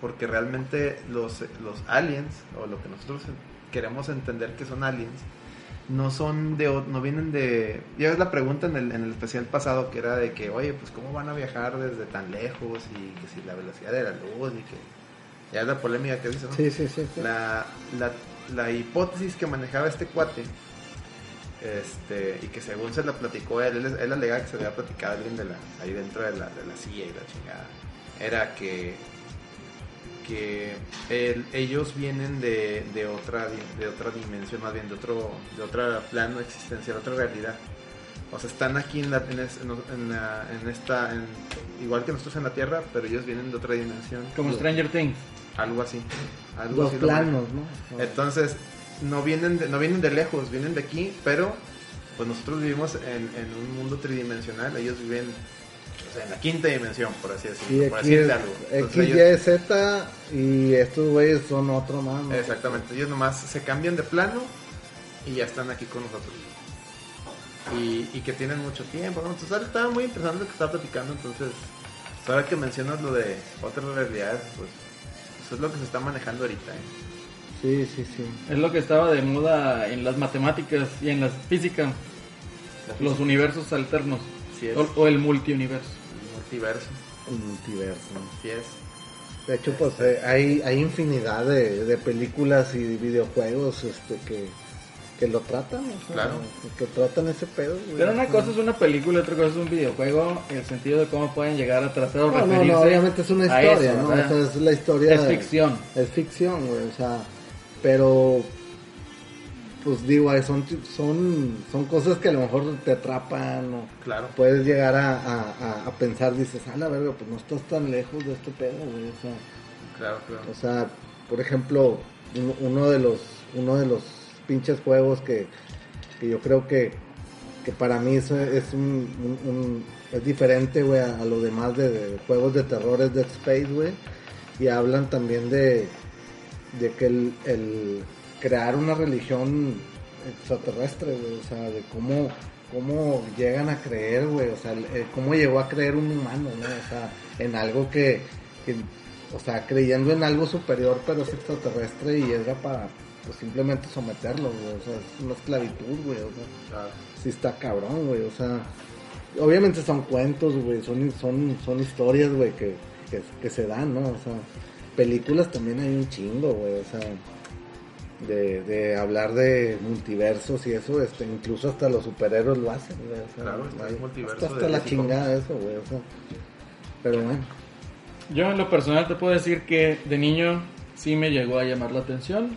porque realmente los los aliens o lo que nosotros queremos entender que son aliens no son de no vienen de ya ves la pregunta en el, en el especial pasado que era de que oye pues cómo van a viajar desde tan lejos y que si la velocidad de la luz y que ya es la polémica que dice ¿no? Sí, sí, sí. sí. la, la, la hipótesis que manejaba este cuate este y que según se la platicó él él, él alegaba que se había platicado a alguien de la ahí dentro de la, de la CIA y la chingada era que que el- ellos vienen de, de otra de otra dimensión más bien de otro de otro plano existencial otra realidad o sea están aquí en la en, es- en, en la- en esta en- igual que nosotros en la tierra pero ellos vienen de otra dimensión Como Stranger Things. Algo así algo Dos así planos, ¿no? Entonces, no vienen de, no vienen de lejos, vienen de aquí, pero pues nosotros vivimos en, en un mundo tridimensional, ellos viven o sea, en la quinta dimensión, por así decirlo, Y por. Entonces, X, ellos- Y, Z y estos güeyes son otro más. ¿no? exactamente, ellos nomás se cambian de plano y ya están aquí con nosotros. Y, y que tienen mucho tiempo, ¿no? Entonces ahora estaba muy interesante lo que estaba platicando, entonces ahora que mencionas lo de otras realidades, pues eso es lo que se está manejando ahorita, ¿eh? Sí, sí, sí. Es lo que estaba de moda en las matemáticas y en la física. Los universos alternos. Es. O, o el multiuniverso. El multiverso, El multiverso. así es. De hecho, pues eh, hay, hay infinidad de, de películas y videojuegos este, que, que lo tratan. o sea, Claro. Que tratan ese pedo. güey. Pero una cosa es una película, otra cosa es un videojuego. El sentido de cómo pueden llegar a tratar o No, no, referirse. no, obviamente es una historia, eso, ¿no? O sea, es la historia. Es ficción. Es ficción, güey, o sea, pero pues digo, son, son, son cosas que a lo mejor te atrapan o Claro. puedes llegar a, a, a- a pensar, dices, ah, la verga, pues no estás tan lejos de este pedo, güey, o sea, Claro, claro. o sea, por ejemplo, uno- uno de los, uno de los pinches juegos que, que yo creo que, que para mí es, es un, es diferente, güey, a, a lo demás de, de juegos de terror es Dead Space, güey, y hablan también de, de que el, el crear una religión extraterrestre, güey, o sea, de cómo, cómo llegan a creer, güey, o sea, cómo llegó a creer un humano, ¿no? O sea, en algo que, que, o sea, creyendo en algo superior, pero es extraterrestre y era para, pues, simplemente someterlo, güey, o sea, es una esclavitud, güey, o sea, claro. sí está cabrón, güey, o sea, obviamente son cuentos, güey, son, son, son historias, güey, que, que, que se dan, ¿no? O sea, películas también hay un chingo, güey, o sea, de, de hablar de multiversos y eso, este, incluso hasta los superhéroes lo hacen, güey, o sea, Claro, está el hay- multiverso hasta, hasta de la chingada eso, güey, o sea, pero bueno, Yo en lo personal te puedo decir que de niño sí me llegó a llamar la atención.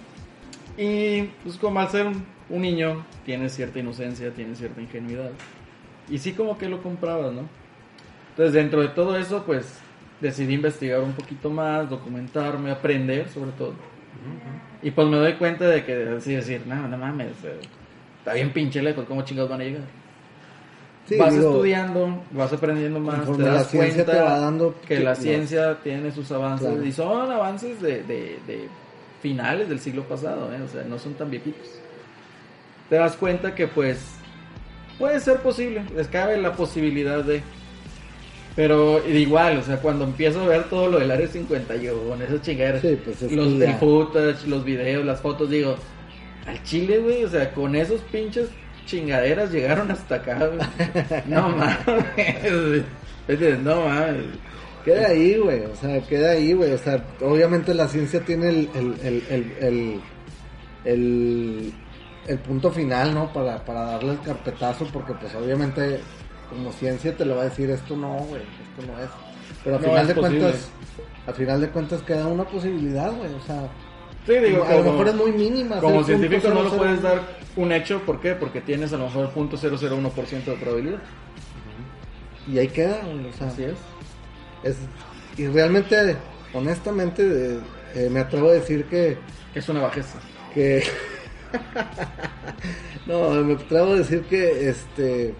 Y pues como al ser un, un niño tienes cierta inocencia, tienes cierta ingenuidad. Y sí como que lo comprabas, ¿no? Entonces dentro de todo eso pues decidí investigar un poquito más, documentarme, aprender sobre todo. Y pues me doy cuenta de que así decir, no, no mames, eh, está bien pinche lejos, ¿cómo chingados van a llegar? sí, vas digo, estudiando, vas aprendiendo más, te das cuenta te va dando que que- la no. ciencia tiene sus avances Claro. y son avances de, de- de finales del siglo pasado, ¿eh? o sea, no son tan viejitos. Te das cuenta que pues puede ser posible, les cabe la posibilidad de... Pero igual, o sea, cuando empiezo a ver todo lo del área 51, esas chingaderas, Sí, pues es los, el footage, los videos, las fotos, digo, al chile, güey, o sea, con esos pinches chingaderas llegaron hasta acá, güey. No mames, no mames. Queda ahí, güey, o sea, queda ahí, güey, o sea, obviamente la ciencia tiene el, el, el, el, el, punto final, ¿no? Para, para darle el carpetazo, porque pues obviamente como ciencia te lo va a decir, esto no, güey, esto no es. Pero al No final de posible. cuentas, al final de cuentas queda una posibilidad, güey, o sea, Sí, digo, a lo como- mejor es muy mínima. Como científico no lo 001. puedes dar un hecho, ¿por qué? Porque tienes a lo mejor .001% de probabilidad. Y ahí queda, o sea, Así es. Es, y realmente, honestamente, eh, eh, me atrevo a decir que Es una bajeza. que no, me atrevo a decir que este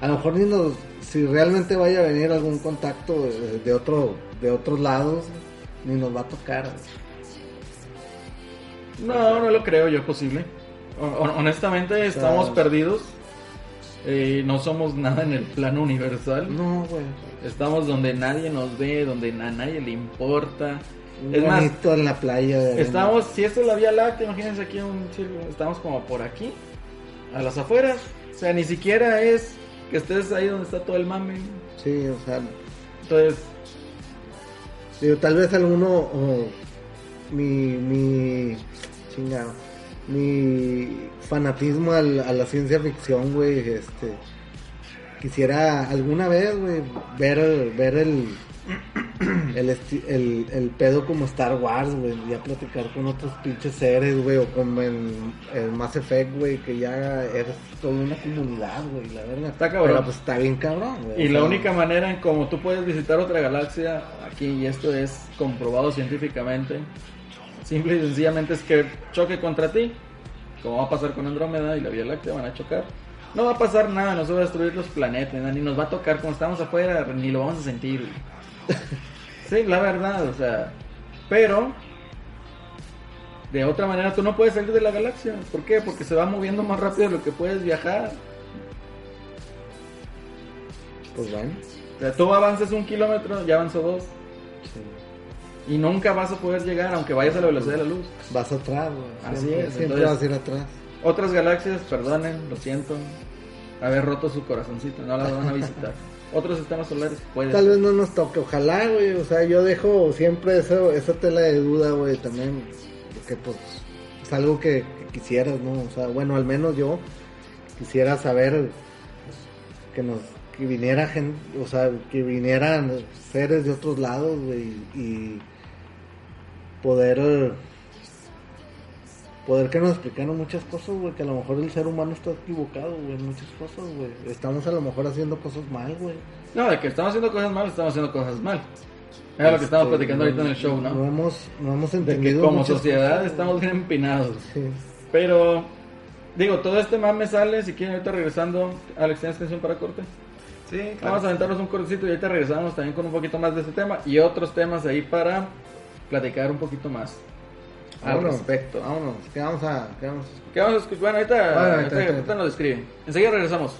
a lo mejor ni nos si realmente vaya a venir algún contacto de, de otro de otros lados ni nos va a tocar. No, no lo creo yo posible. Hon- hon- Honestamente, estamos perdidos. Eh, no somos nada en el plano universal. No, güey. Estamos donde nadie nos ve, donde a nadie le importa. Es más, en la playa. estamos, si esto es la Vía Láctea, imagínense aquí un círculo, estamos como por aquí, a las afueras. O sea, ni siquiera es que estés ahí donde está todo el mame. Sí, o sea, Entonces, Digo, tal vez alguno, o mi, mi, chingado, mi fanatismo al- a la ciencia ficción, güey, este, quisiera alguna vez, güey, ver, ver el, el, el, el pedo como Star Wars, güey, ya platicar con otros pinches seres, güey, o como en el Mass Effect, güey, que ya eres toda una comunidad, güey, la verdad. Está cabrón. Pero pues está bien cabrón, güey. y la sea, única manera en como tú puedes visitar otra galaxia aquí, y esto es comprobado científicamente, simple y sencillamente es que choque contra ti, como va a pasar con Andrómeda y la Vía Láctea, van a chocar. No va a pasar nada, no se va a destruir los planetas, ni nos va a tocar como estamos afuera, ni lo vamos a sentir. sí, la verdad, o sea, pero de otra manera tú no puedes salir de la galaxia. ¿Por qué? Porque se va moviendo más rápido de lo que puedes viajar. Pues bueno, O sea, tú avances un kilómetro, ya avanzó dos. sí. Y nunca vas a poder llegar, aunque vayas a la velocidad de la luz. vas atrás, güey. Así Siempre, es, siempre entonces- vas a ir atrás. Otras galaxias, perdonen, lo siento. Haber roto su corazoncito, no las van a visitar. Otros sistemas solares pueden. Tal vez no nos toque, ojalá, güey. O sea, yo dejo siempre eso, esa tela de duda, güey, también. Porque, pues, es algo que, que quisieras, ¿no? O sea, bueno, al menos yo quisiera saber que nos que viniera gente, o sea, que vinieran seres de otros lados, güey, y poder poder que nos explicaran muchas cosas, güey, que a lo mejor el ser humano está equivocado, güey, en muchas cosas, güey. Estamos a lo mejor haciendo cosas mal, güey. No, de que estamos haciendo cosas mal, estamos haciendo cosas mal. Era lo que estamos Este, platicando ahorita en el show, No ¿no? hemos, no hemos De que entendido. como sociedad cosas, estamos bien empinados. Sí. Pero, digo, todo este mame sale. Si quieren, ahorita regresando. Alex, ¿tienes canción para corte? Sí, claro. Vamos a aventarnos un cortecito y ahorita regresamos también con un poquito más de este tema y otros temas ahí para platicar un poquito más al Vámonos, respecto. vámonos. ¿Qué vamos a.? Qué vamos a- ¿Qué vamos a escuchar? Bueno, ahorita, Bueno, ahorita, ahorita, ahorita. ahorita nos describen. Enseguida regresamos.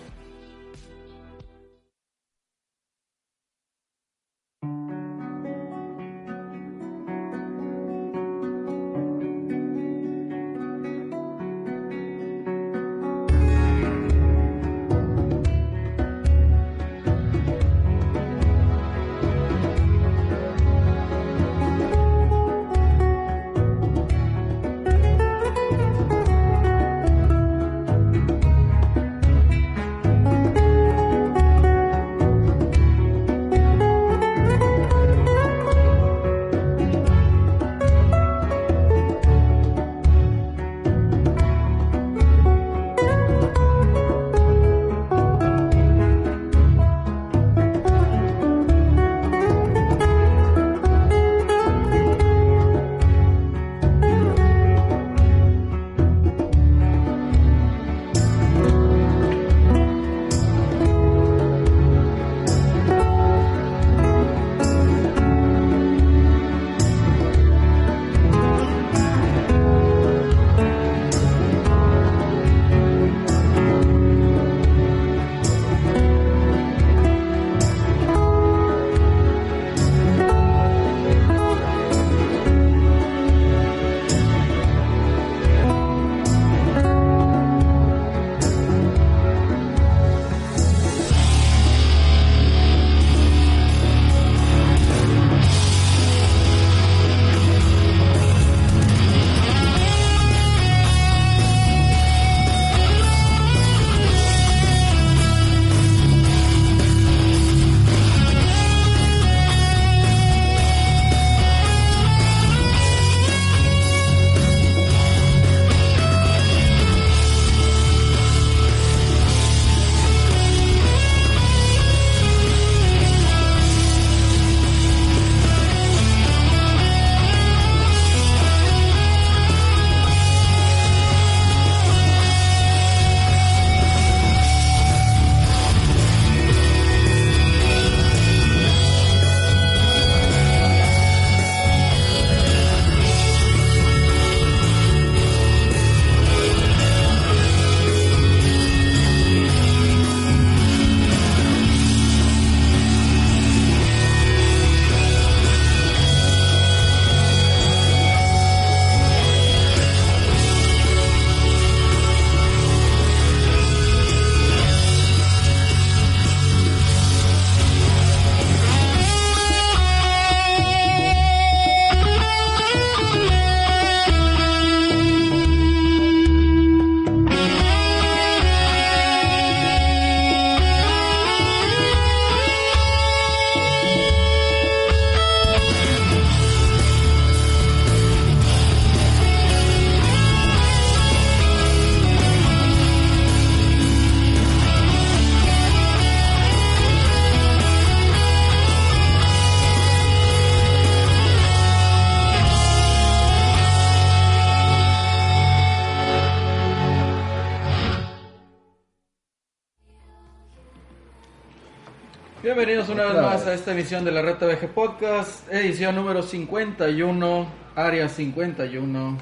Una vez más a esta emisión de la Reta VG Podcast, edición número 51, área 51.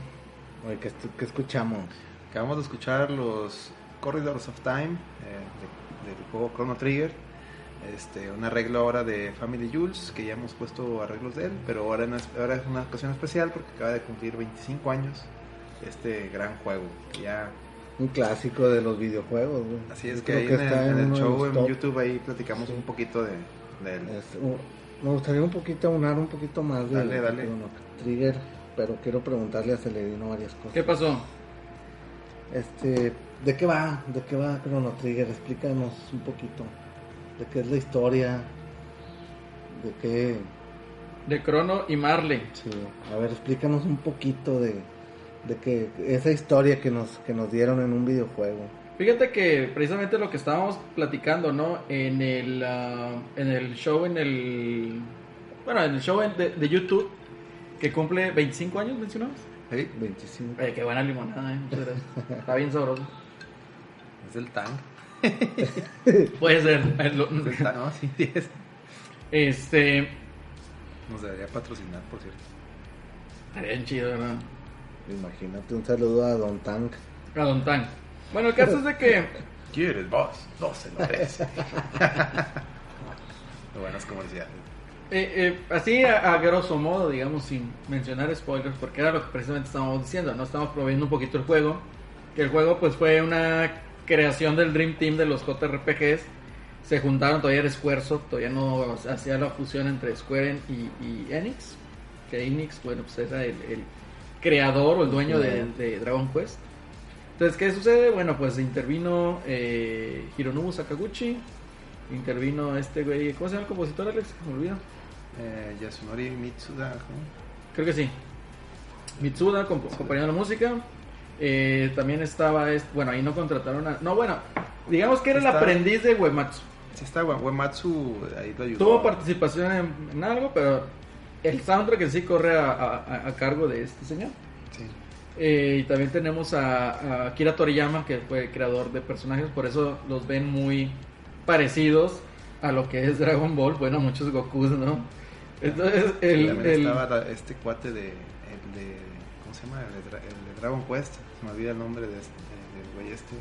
Oye, ¿qué, qué escuchamos? Acabamos de escuchar los Corridors of Time eh, de- del juego Chrono Trigger. Este, un arreglo ahora de Family Jules, que ya hemos puesto arreglos de él, pero ahora, en es- ahora es una ocasión especial porque acaba de cumplir 25 años este gran juego. que Ya, Un clásico de los videojuegos, güey. así es que ahí en, el, está en el show en. YouTube ahí platicamos un poquito de, Es me gustaría un poquito aunar un poquito más de Dale, Trigger, pero quiero preguntarle a Celerino varias cosas. ¿Qué pasó? Este, ¿de qué va? ¿De qué va Chrono Trigger? Explícanos un poquito. ¿De qué es la historia? ¿De qué? De Crono y Marley. Sí, a ver, explícanos un poquito de, de que esa historia que nos que nos dieron en un videojuego. Fíjate que precisamente lo que estábamos platicando, ¿no? En el, ah, en el show, en el... Bueno, en el show de, de YouTube, que cumple 25 años, mencionamos. Sí, 25. Eh, qué buena limonada, eh. Muchas gracias. Está bien sabroso. es el tank. Puede ser. lo- Es el tank, no, sí, es. Este... Nos debería patrocinar, por cierto. Estaría bien chido, ¿verdad? Imagínate un saludo a Don Tank. A Don Tan. Bueno, el caso es de que... ¿Quieres vos? No se lo merece. Buenas comerciales. Eh, eh, así a, a grosso modo, digamos, sin mencionar spoilers, porque era lo que precisamente estábamos diciendo, no estamos promoviendo un poquito el juego, que el juego pues fue una creación del Dream Team de los JRPGs, se juntaron, todavía era Squaresoft, todavía no hacía la fusión entre Square y, y Enix, que Enix, bueno, pues era el, el creador o el dueño de, de Dragon Quest. Entonces, ¿qué sucede? Bueno, pues intervino eh, Hironobu Sakaguchi, intervino este güey, ¿cómo se llama el compositor, Alex? Me olvido. Eh, Yasunori Mitsuda. ¿cómo? Creo que sí. Mitsuda comp- acompañando la música. Eh, también estaba, este, bueno, ahí no contrataron a... No, bueno, digamos que era el aprendiz de Uematsu. Sí, está Ue- Uematsu, ahí lo ayudó. Tuvo participación en, en algo, pero el soundtrack en sí corre a, a- a cargo de este señor. Eh, y también tenemos a, a Akira Toriyama, que fue el creador de personajes, por eso los ven muy parecidos a lo que es Dragon Ball. Bueno, muchos Gokus, ¿no? Entonces, el, También el- estaba este cuate de, el de. ¿Cómo se llama? El de, Dra- el de Dragon Quest. Se me olvida el nombre de este, del güey este.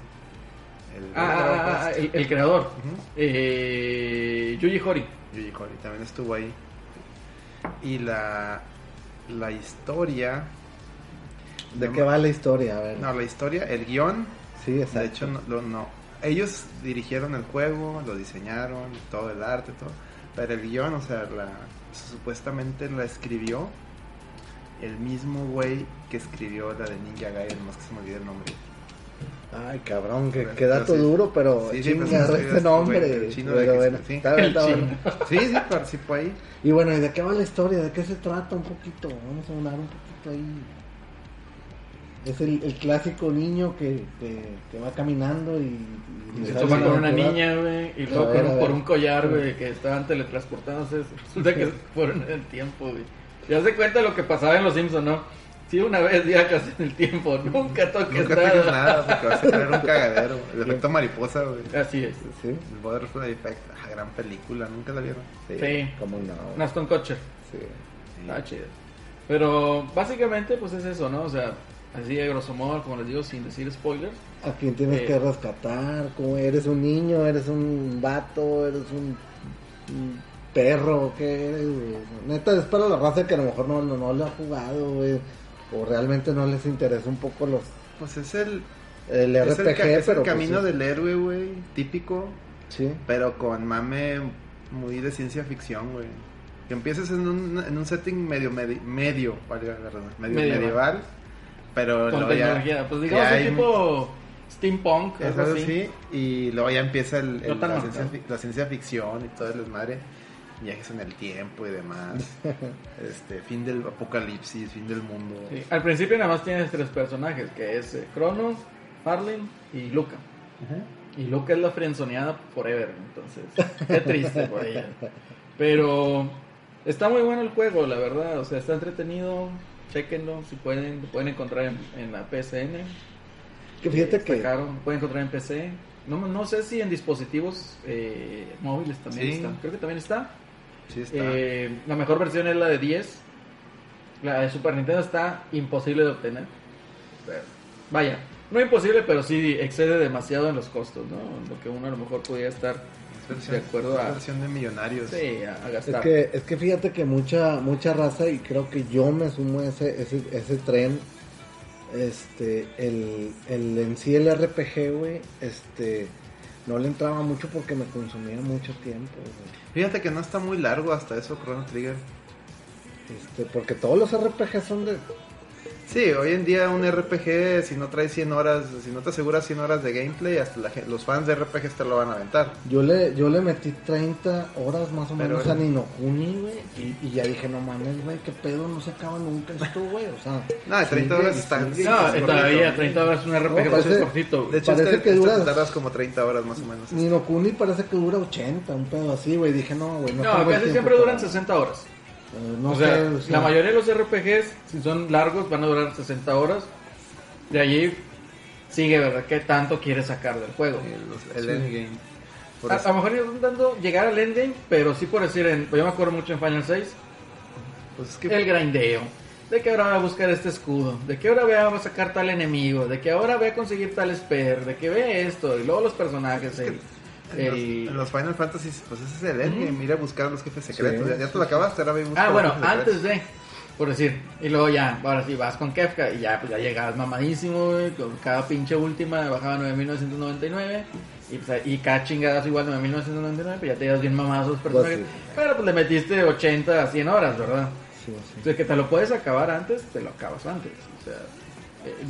El Ah, ah, ah, el, el creador. Eh, Yuji Horii. Yuji Horii también estuvo ahí. Y la, la historia. ¿De no qué me- va la historia? A ver. No, la historia, el guion. sí, exacto. De hecho, no, lo- no. Ellos dirigieron el juego, lo diseñaron, todo el arte, todo. Pero el guion, o sea, la, supuestamente la escribió el mismo güey que escribió la de Ninja Gaiden, más que se me olvida el nombre. Ay, cabrón, que, Pero- que dato pero sí. duro, pero Sí, sí, pues, chinga, sí, este nombre. güey, el chino pero bueno, sí. está bien, El está chino. bueno. Sí, sí, participó ahí. Y bueno, ¿y de qué va la historia? ¿De qué se trata un poquito? Vamos a hablar un poquito ahí. Es el, el clásico niño que, que, que va caminando y... Se toma con una niña, güey, y luego A ver, por, por un collar, güey, que estaban teletransportándose. Resulta que fueron en el tiempo, güey. Ya se cuenta lo que pasaba en Los Simpsons, ¿no? Si una vez viajas en el tiempo, nunca toques Nunca nada. tienes nada porque vas a tener un cagadero. El efecto mariposa, güey. Así es. Sí, El Butterfly Effect. Ah, gran película, nunca la vieron. sí, Sí. cómo no. Una Stone Kutcher. Sí. Está chido. Pero básicamente, pues es eso, ¿no? O sea, así de grosso modo, como les digo, sin decir spoilers. ¿A quién tienes Eh. que rescatar? ¿Cómo eres un niño? ¿Eres un vato? ¿Eres un, un perro? ¿Qué eres? güey? Neta, es para la raza que a lo mejor no, no, no lo ha jugado, güey. O realmente no les interesa un poco los Pues es el, el es RPG, el, es el pero pues, camino sí. del héroe, güey. Típico, Sí. pero con mame muy de ciencia ficción, güey. Que empieces en un, en un setting medio, medio, medio, medio Medieval. medieval, pero Con luego ya- tecnología. Pues digamos ya un hay- tipo steampunk, Es algo así. así, y luego ya empieza el, el- la, ciencia, la ciencia ficción y todo el desmadre, viajes en el tiempo y demás, este fin del apocalipsis, fin del mundo. Sí, Al principio nada más tienes tres personajes, que es eh, Crono, Marlin y Luca. Y Luca es la frenzoneada forever, entonces, qué triste por ella. Pero está muy bueno el juego, la verdad, o sea, está entretenido, chequenlo si pueden, lo pueden encontrar en, en la PSN. Que fíjate que caro, lo pueden encontrar en PC. No, no sé si en dispositivos eh, móviles también Sí. está. Creo que también está. Sí está. Eh, la mejor versión es la de 10. La de Super Nintendo está imposible de obtener. Pero, vaya, no imposible, pero sí excede demasiado en los costos, ¿no? Lo que uno a lo mejor podía estar Es versión, de acuerdo es a- versión de millonarios. sí, a, a Es que, es que fíjate que mucha, mucha raza, y creo que yo me sumo a ese, ese, ese tren, este, el, el en sí el RPG, güey, este, no le entraba mucho porque me consumía mucho tiempo, güey. Fíjate que no está muy largo hasta eso, Chrono Trigger. Este, porque todos los RPG son de, Sí, hoy en día un RPG, si no trae 100 horas, si no te aseguras 100 horas de gameplay, hasta la los fans de RPGs te lo van a aventar. yo le, yo le metí 30 horas más o Pero menos el- a Ninokuni, güey, y, y ya dije, no mames, güey, qué pedo, no se acaba nunca esto, güey, o sea. No, de 30 sigue horas está- no, es todavía 30 horas es un RPG No, parece- cortito. De hecho, Parece este, que este duras- tardas como 30 horas más o menos. Ninokuni parece que dura 80, un pedo así, güey. Dije, no, güey, no No, casi siempre duran para- 60 horas. Eh, no o sea, sé, o sea, la mayoría de los RPGs, si son largos, van a durar 60 horas. De allí sigue, ¿verdad? ¿Qué tanto quieres sacar del juego? El, el Sí. endgame. A, lo mejor no dando llegar al endgame, pero sí por decir, en, yo me acuerdo mucho en Final 6, pues es que el grindeo. De que ahora va a buscar este escudo, de que ahora va a sacar tal enemigo, de que ahora ve a conseguir tal spear, de que ve esto, y luego los personajes, el, en, los, el- en los Final Fantasy, pues ese es el endgame. Ir a buscar a los jefes secretos. Sí, ya, ya sí, te lo acabaste, ahora ve y busca Ah, bueno, antes de, por decir, y luego ya, ahora sí vas con Kefka y ya, pues ya llegas mamadísimo, güey, con cada pinche última bajaba 9999 y, pues, y cada chingadazo igual 9999, pues ya te llevas bien mamados los personajes. sí. Pero pues le metiste 80 a 100 horas, ¿verdad? sí, sí. Entonces que te lo puedes acabar antes, te lo acabas antes. O sea,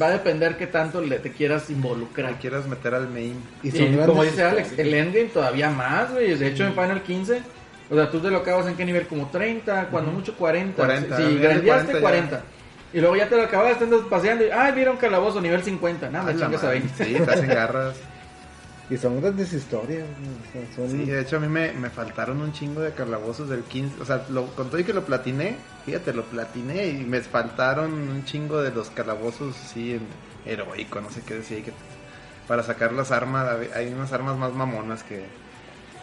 va a depender qué tanto le te quieras involucrar. Que quieras meter al main. Y Y como dice Alex, historias. el endgame todavía más, güey. De hecho, en Final 15, o sea, tú te lo acabas en qué nivel? Como 30, cuando mucho 40. 40, Si nivel de grandeaste, 40 40. ya. Y luego ya te lo acabaste, andas paseando y, ay, un calabozo nivel 50. Nada, chingas a madre. 20. Sí, te hacen garras. Y son grandes historias. o sea, son- Sí, de hecho a mí me, me faltaron un chingo de calabozos del 15. O sea, lo, con todo y que lo platiné, fíjate, lo platiné y me faltaron un chingo de los calabozos, sí, en heroico, no sé qué decir. Que, para sacar las armas, hay unas armas más mamonas que,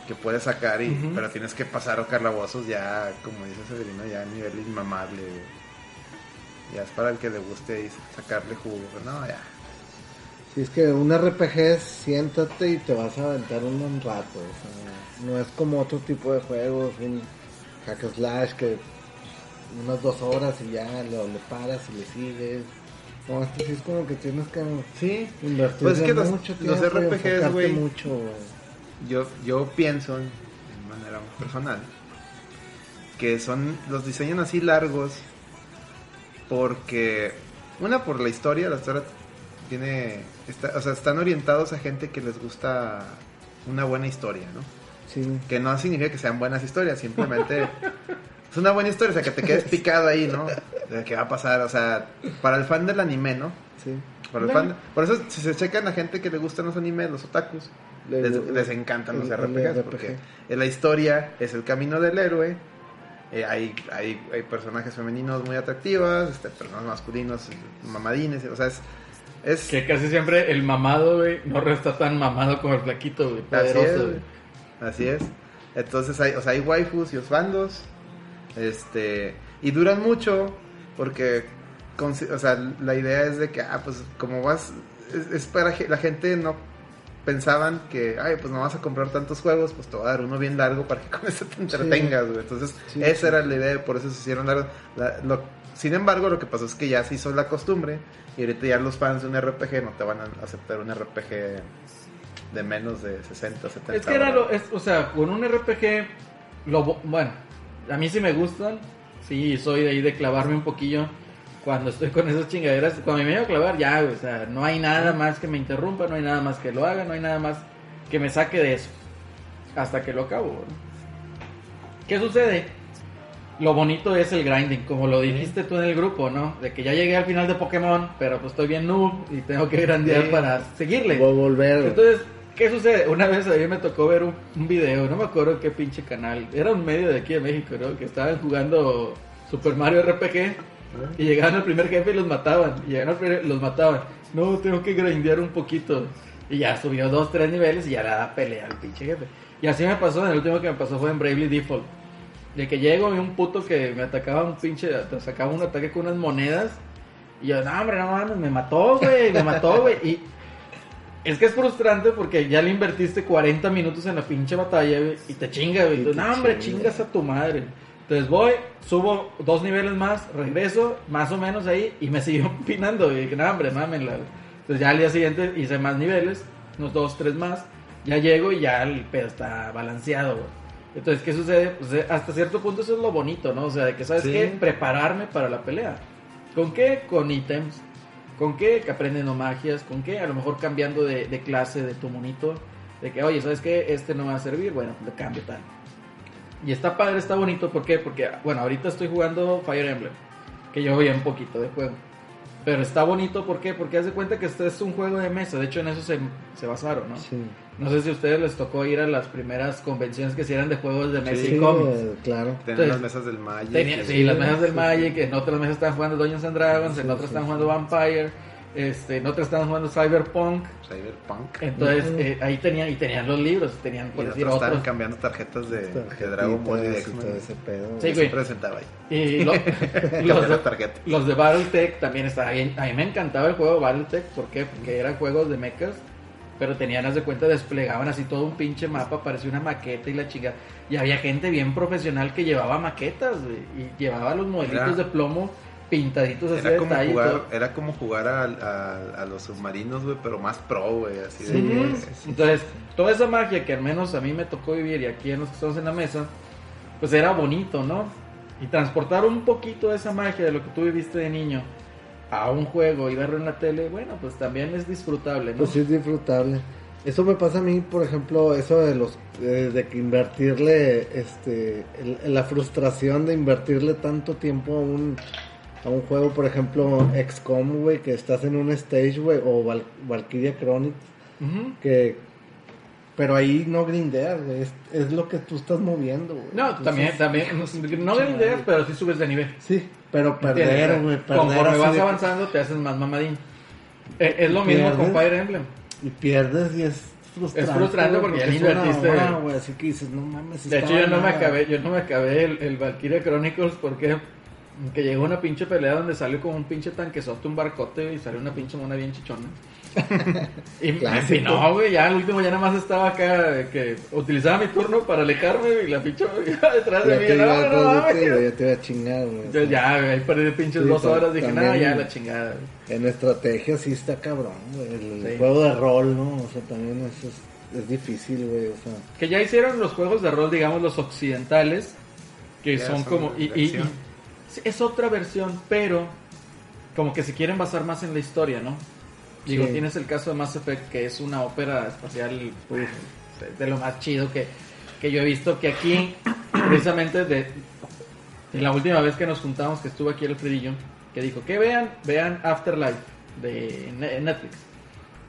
que puedes sacar, y, pero tienes que pasar calabozos ya, como dice Severino, ya a nivel inmamable. Ya es para el que le guste ahí sacarle jugo, pero no, ya. Sí, es que un RPG siéntate y te vas a aventar un rato. O sea, no es como otro tipo de juegos, un hack and slash que unas dos horas y ya lo, le paras y le sigues. No, este sí es como que tienes que Sí, invertir Pues es que los- mucho los tiempo RPGs, güey, mucho. yo, yo pienso, de manera personal, que son los diseñan así largos porque, una, por la historia, la historia tiene, está, o sea, están orientados a gente que les gusta una buena historia, ¿no? Sí, Que no significa que sean buenas historias, simplemente es una buena historia, o sea, que te quedes picado ahí, ¿no? De qué va a pasar, o sea, para el fan del anime, ¿no? sí. Para el fan- por eso, si se checan a gente que le gustan los animes, los otakus, Le- les, le- les encantan los el- el RPGs, RPG. porque la historia es el camino del héroe. eh, hay, hay, hay personajes femeninos muy atractivas, este, personajes masculinos mamadines, o sea, es... es Que casi siempre el mamado, güey, no está tan mamado como el flaquito, güey. así, es, Poderoso, güey. así es. Entonces hay, o sea, hay waifus y osbandos, este, y duran mucho, porque, consi- o sea, la idea es de que, ah, pues como vas, es, es para que la gente no pensaban que, ay, pues no vas a comprar tantos juegos, pues te voy a dar uno bien largo para que con eso te entretengas, güey. Entonces, Sí, esa sí. era la idea, por eso se hicieron largos. La- lo- sin embargo, lo que pasó es que ya se hizo la costumbre y ahorita ya los fans de un RPG no te van a aceptar un RPG de menos de 60, 70 Es que era lo, es, o sea, con un RPG, lo, bueno, a mí sí me gustan, sí, soy de ahí de clavarme un poquillo cuando estoy con esas chingaderas, cuando me voy a clavar ya, o sea, no hay nada más que me interrumpa, no hay nada más que lo haga, no hay nada más que me saque de eso, hasta que lo acabo. ¿no? ¿Qué sucede? Lo bonito es el grinding, como lo dijiste tú en el grupo, ¿no? De que ya llegué al final de Pokémon, pero pues estoy bien noob y tengo que grandear Sí. para seguirle. Voy a volver. Entonces, ¿qué sucede? Una vez a mí me tocó ver un, un video, no me acuerdo qué pinche canal, era un medio de aquí de México, ¿no? Que estaban jugando Super Mario RPG y llegaban al primer jefe y los mataban, y llegaban al primer- los mataban. No, tengo que grindear un poquito. Y ya subió dos, tres niveles y ya la pelea al pinche jefe. Y así me pasó, el último que me pasó fue en Bravely Default. De que llego y un puto que me atacaba un pinche, te sacaba un ataque con unas monedas. Y yo, no, hombre, no mames, me mató, güey, me mató, güey. Y es que es frustrante porque ya le invertiste 40 minutos en la pinche batalla, güey, y te chinga, güey. Entonces, no, hombre, chinga. chingas a tu madre. Entonces voy, subo dos niveles más, regreso, más o menos ahí, y me siguió empinando, güey. No, hombre, mámenla, güey. Entonces ya al día siguiente hice más niveles, unos dos, tres más. Ya llego y ya el pedo está balanceado, güey. Entonces, ¿qué sucede? Pues eh, hasta cierto punto eso es lo bonito, ¿no? O sea, de que, ¿sabes Sí. qué? Prepararme para la pelea. ¿Con qué? Con ítems. ¿Con qué? Que aprendiendo magias. ¿Con qué? A lo mejor cambiando de, de clase de tu monito. De que, oye, ¿sabes qué? Este no va a servir. Bueno, le cambio tal. Y está padre, está bonito. ¿Por qué? Porque, bueno, ahorita estoy jugando Fire Emblem. Que yo veía un poquito de juego. Pero está bonito, ¿por qué? Porque haz de cuenta que este es un juego de mesa. De hecho, en eso se, se basaron, ¿no? Sí, No sé si a ustedes les tocó ir a las primeras convenciones que hicieran de juegos de sí, y cómics. eh, claro. Entonces, las mesas del Magic. Tenía, y- sí, las mesas del Magic, en otras mesas estaban jugando Dungeons and Dragons, en otras estaban jugando Vampire, este, en otras estaban jugando Cyberpunk. Cyberpunk. Entonces, eh, ahí tenían, y tenían los libros, tenían, Y por los decir, otros estaban cambiando tarjetas de, de Dragon Ball y de y X-Men. ese pedo. Sí, güey. siempre sentaba ahí. Y lo- los, de, tarjeta. los de Battletech también estaban bien. A mí me encantaba el juego Battletech, ¿por qué? Porque eran juegos de mechas, pero tenían, haz de cuenta, desplegaban así todo un pinche mapa, parecía una maqueta y la chica. Y había gente bien profesional que llevaba maquetas, güey, y llevaba los modelitos Era- de plomo pintaditos así Era de como, jugar, era como jugar a, a- a los submarinos, güey, pero más pro, güey, así de... Sí, Entonces, toda esa magia que al menos a mí me tocó vivir y aquí en los que estamos en la mesa, pues era bonito, ¿no? Y transportar un poquito de esa magia de lo que tú viviste de niño a un juego y verlo en la tele, bueno, pues también es disfrutable, ¿no? Pues sí es disfrutable. Eso me pasa a mí, por ejemplo, eso de los de que invertirle este el- la frustración de invertirle tanto tiempo a un a un juego, por ejemplo, XCOM, güey, que estás en un stage, güey, o Val- Valkyria Chronicles, que pero ahí no grindeas, güey, es, es lo que tú estás moviendo, güey. No, Entonces, también, también, no grindeas, pero sí subes de nivel. Sí, pero perder, güey, perder Conforme vas de- avanzando te haces más mamadín. Eh, Es lo mismo con. Fire Emblem. y pierdes y es frustrante. frustrante güey, porque ya es invertiste. güey, así que dices, no mames, De hecho, yo no me acabé, yo no me acabé el, el Valkyria Chronicles porque que llegó una pinche pelea donde salió como un pinche tanquesote, un barcote y salió una pinche mona bien chichona. y me empinó, güey, ya al último ya nada más estaba acá que utilizaba mi turno para alejarme y la pinche iba detrás de Ya mí. te No, iba no, no, ya te iba a chingar, güey. Yo ya, güey, ahí perdí pinches Sí, dos horas. Dije, nada, ya la chingada. güey". En estrategia sí está cabrón, güey. El Sí. juego de rol, ¿no? O sea, también es, es, es difícil, güey. O sea, Que ya hicieron los juegos de rol, digamos, los occidentales, que Ya son son como... Y, y- y- sí, es otra versión, pero como que se quieren basar más en la historia, ¿no? Digo, Sí. tienes el caso de Mass Effect, que es una ópera espacial uf, de, lo más chido que, que yo he visto, que aquí, precisamente de, de la última vez que nos juntamos, que estuvo aquí el Fredillo, que dijo, que vean, vean Afterlife de Ne- Netflix.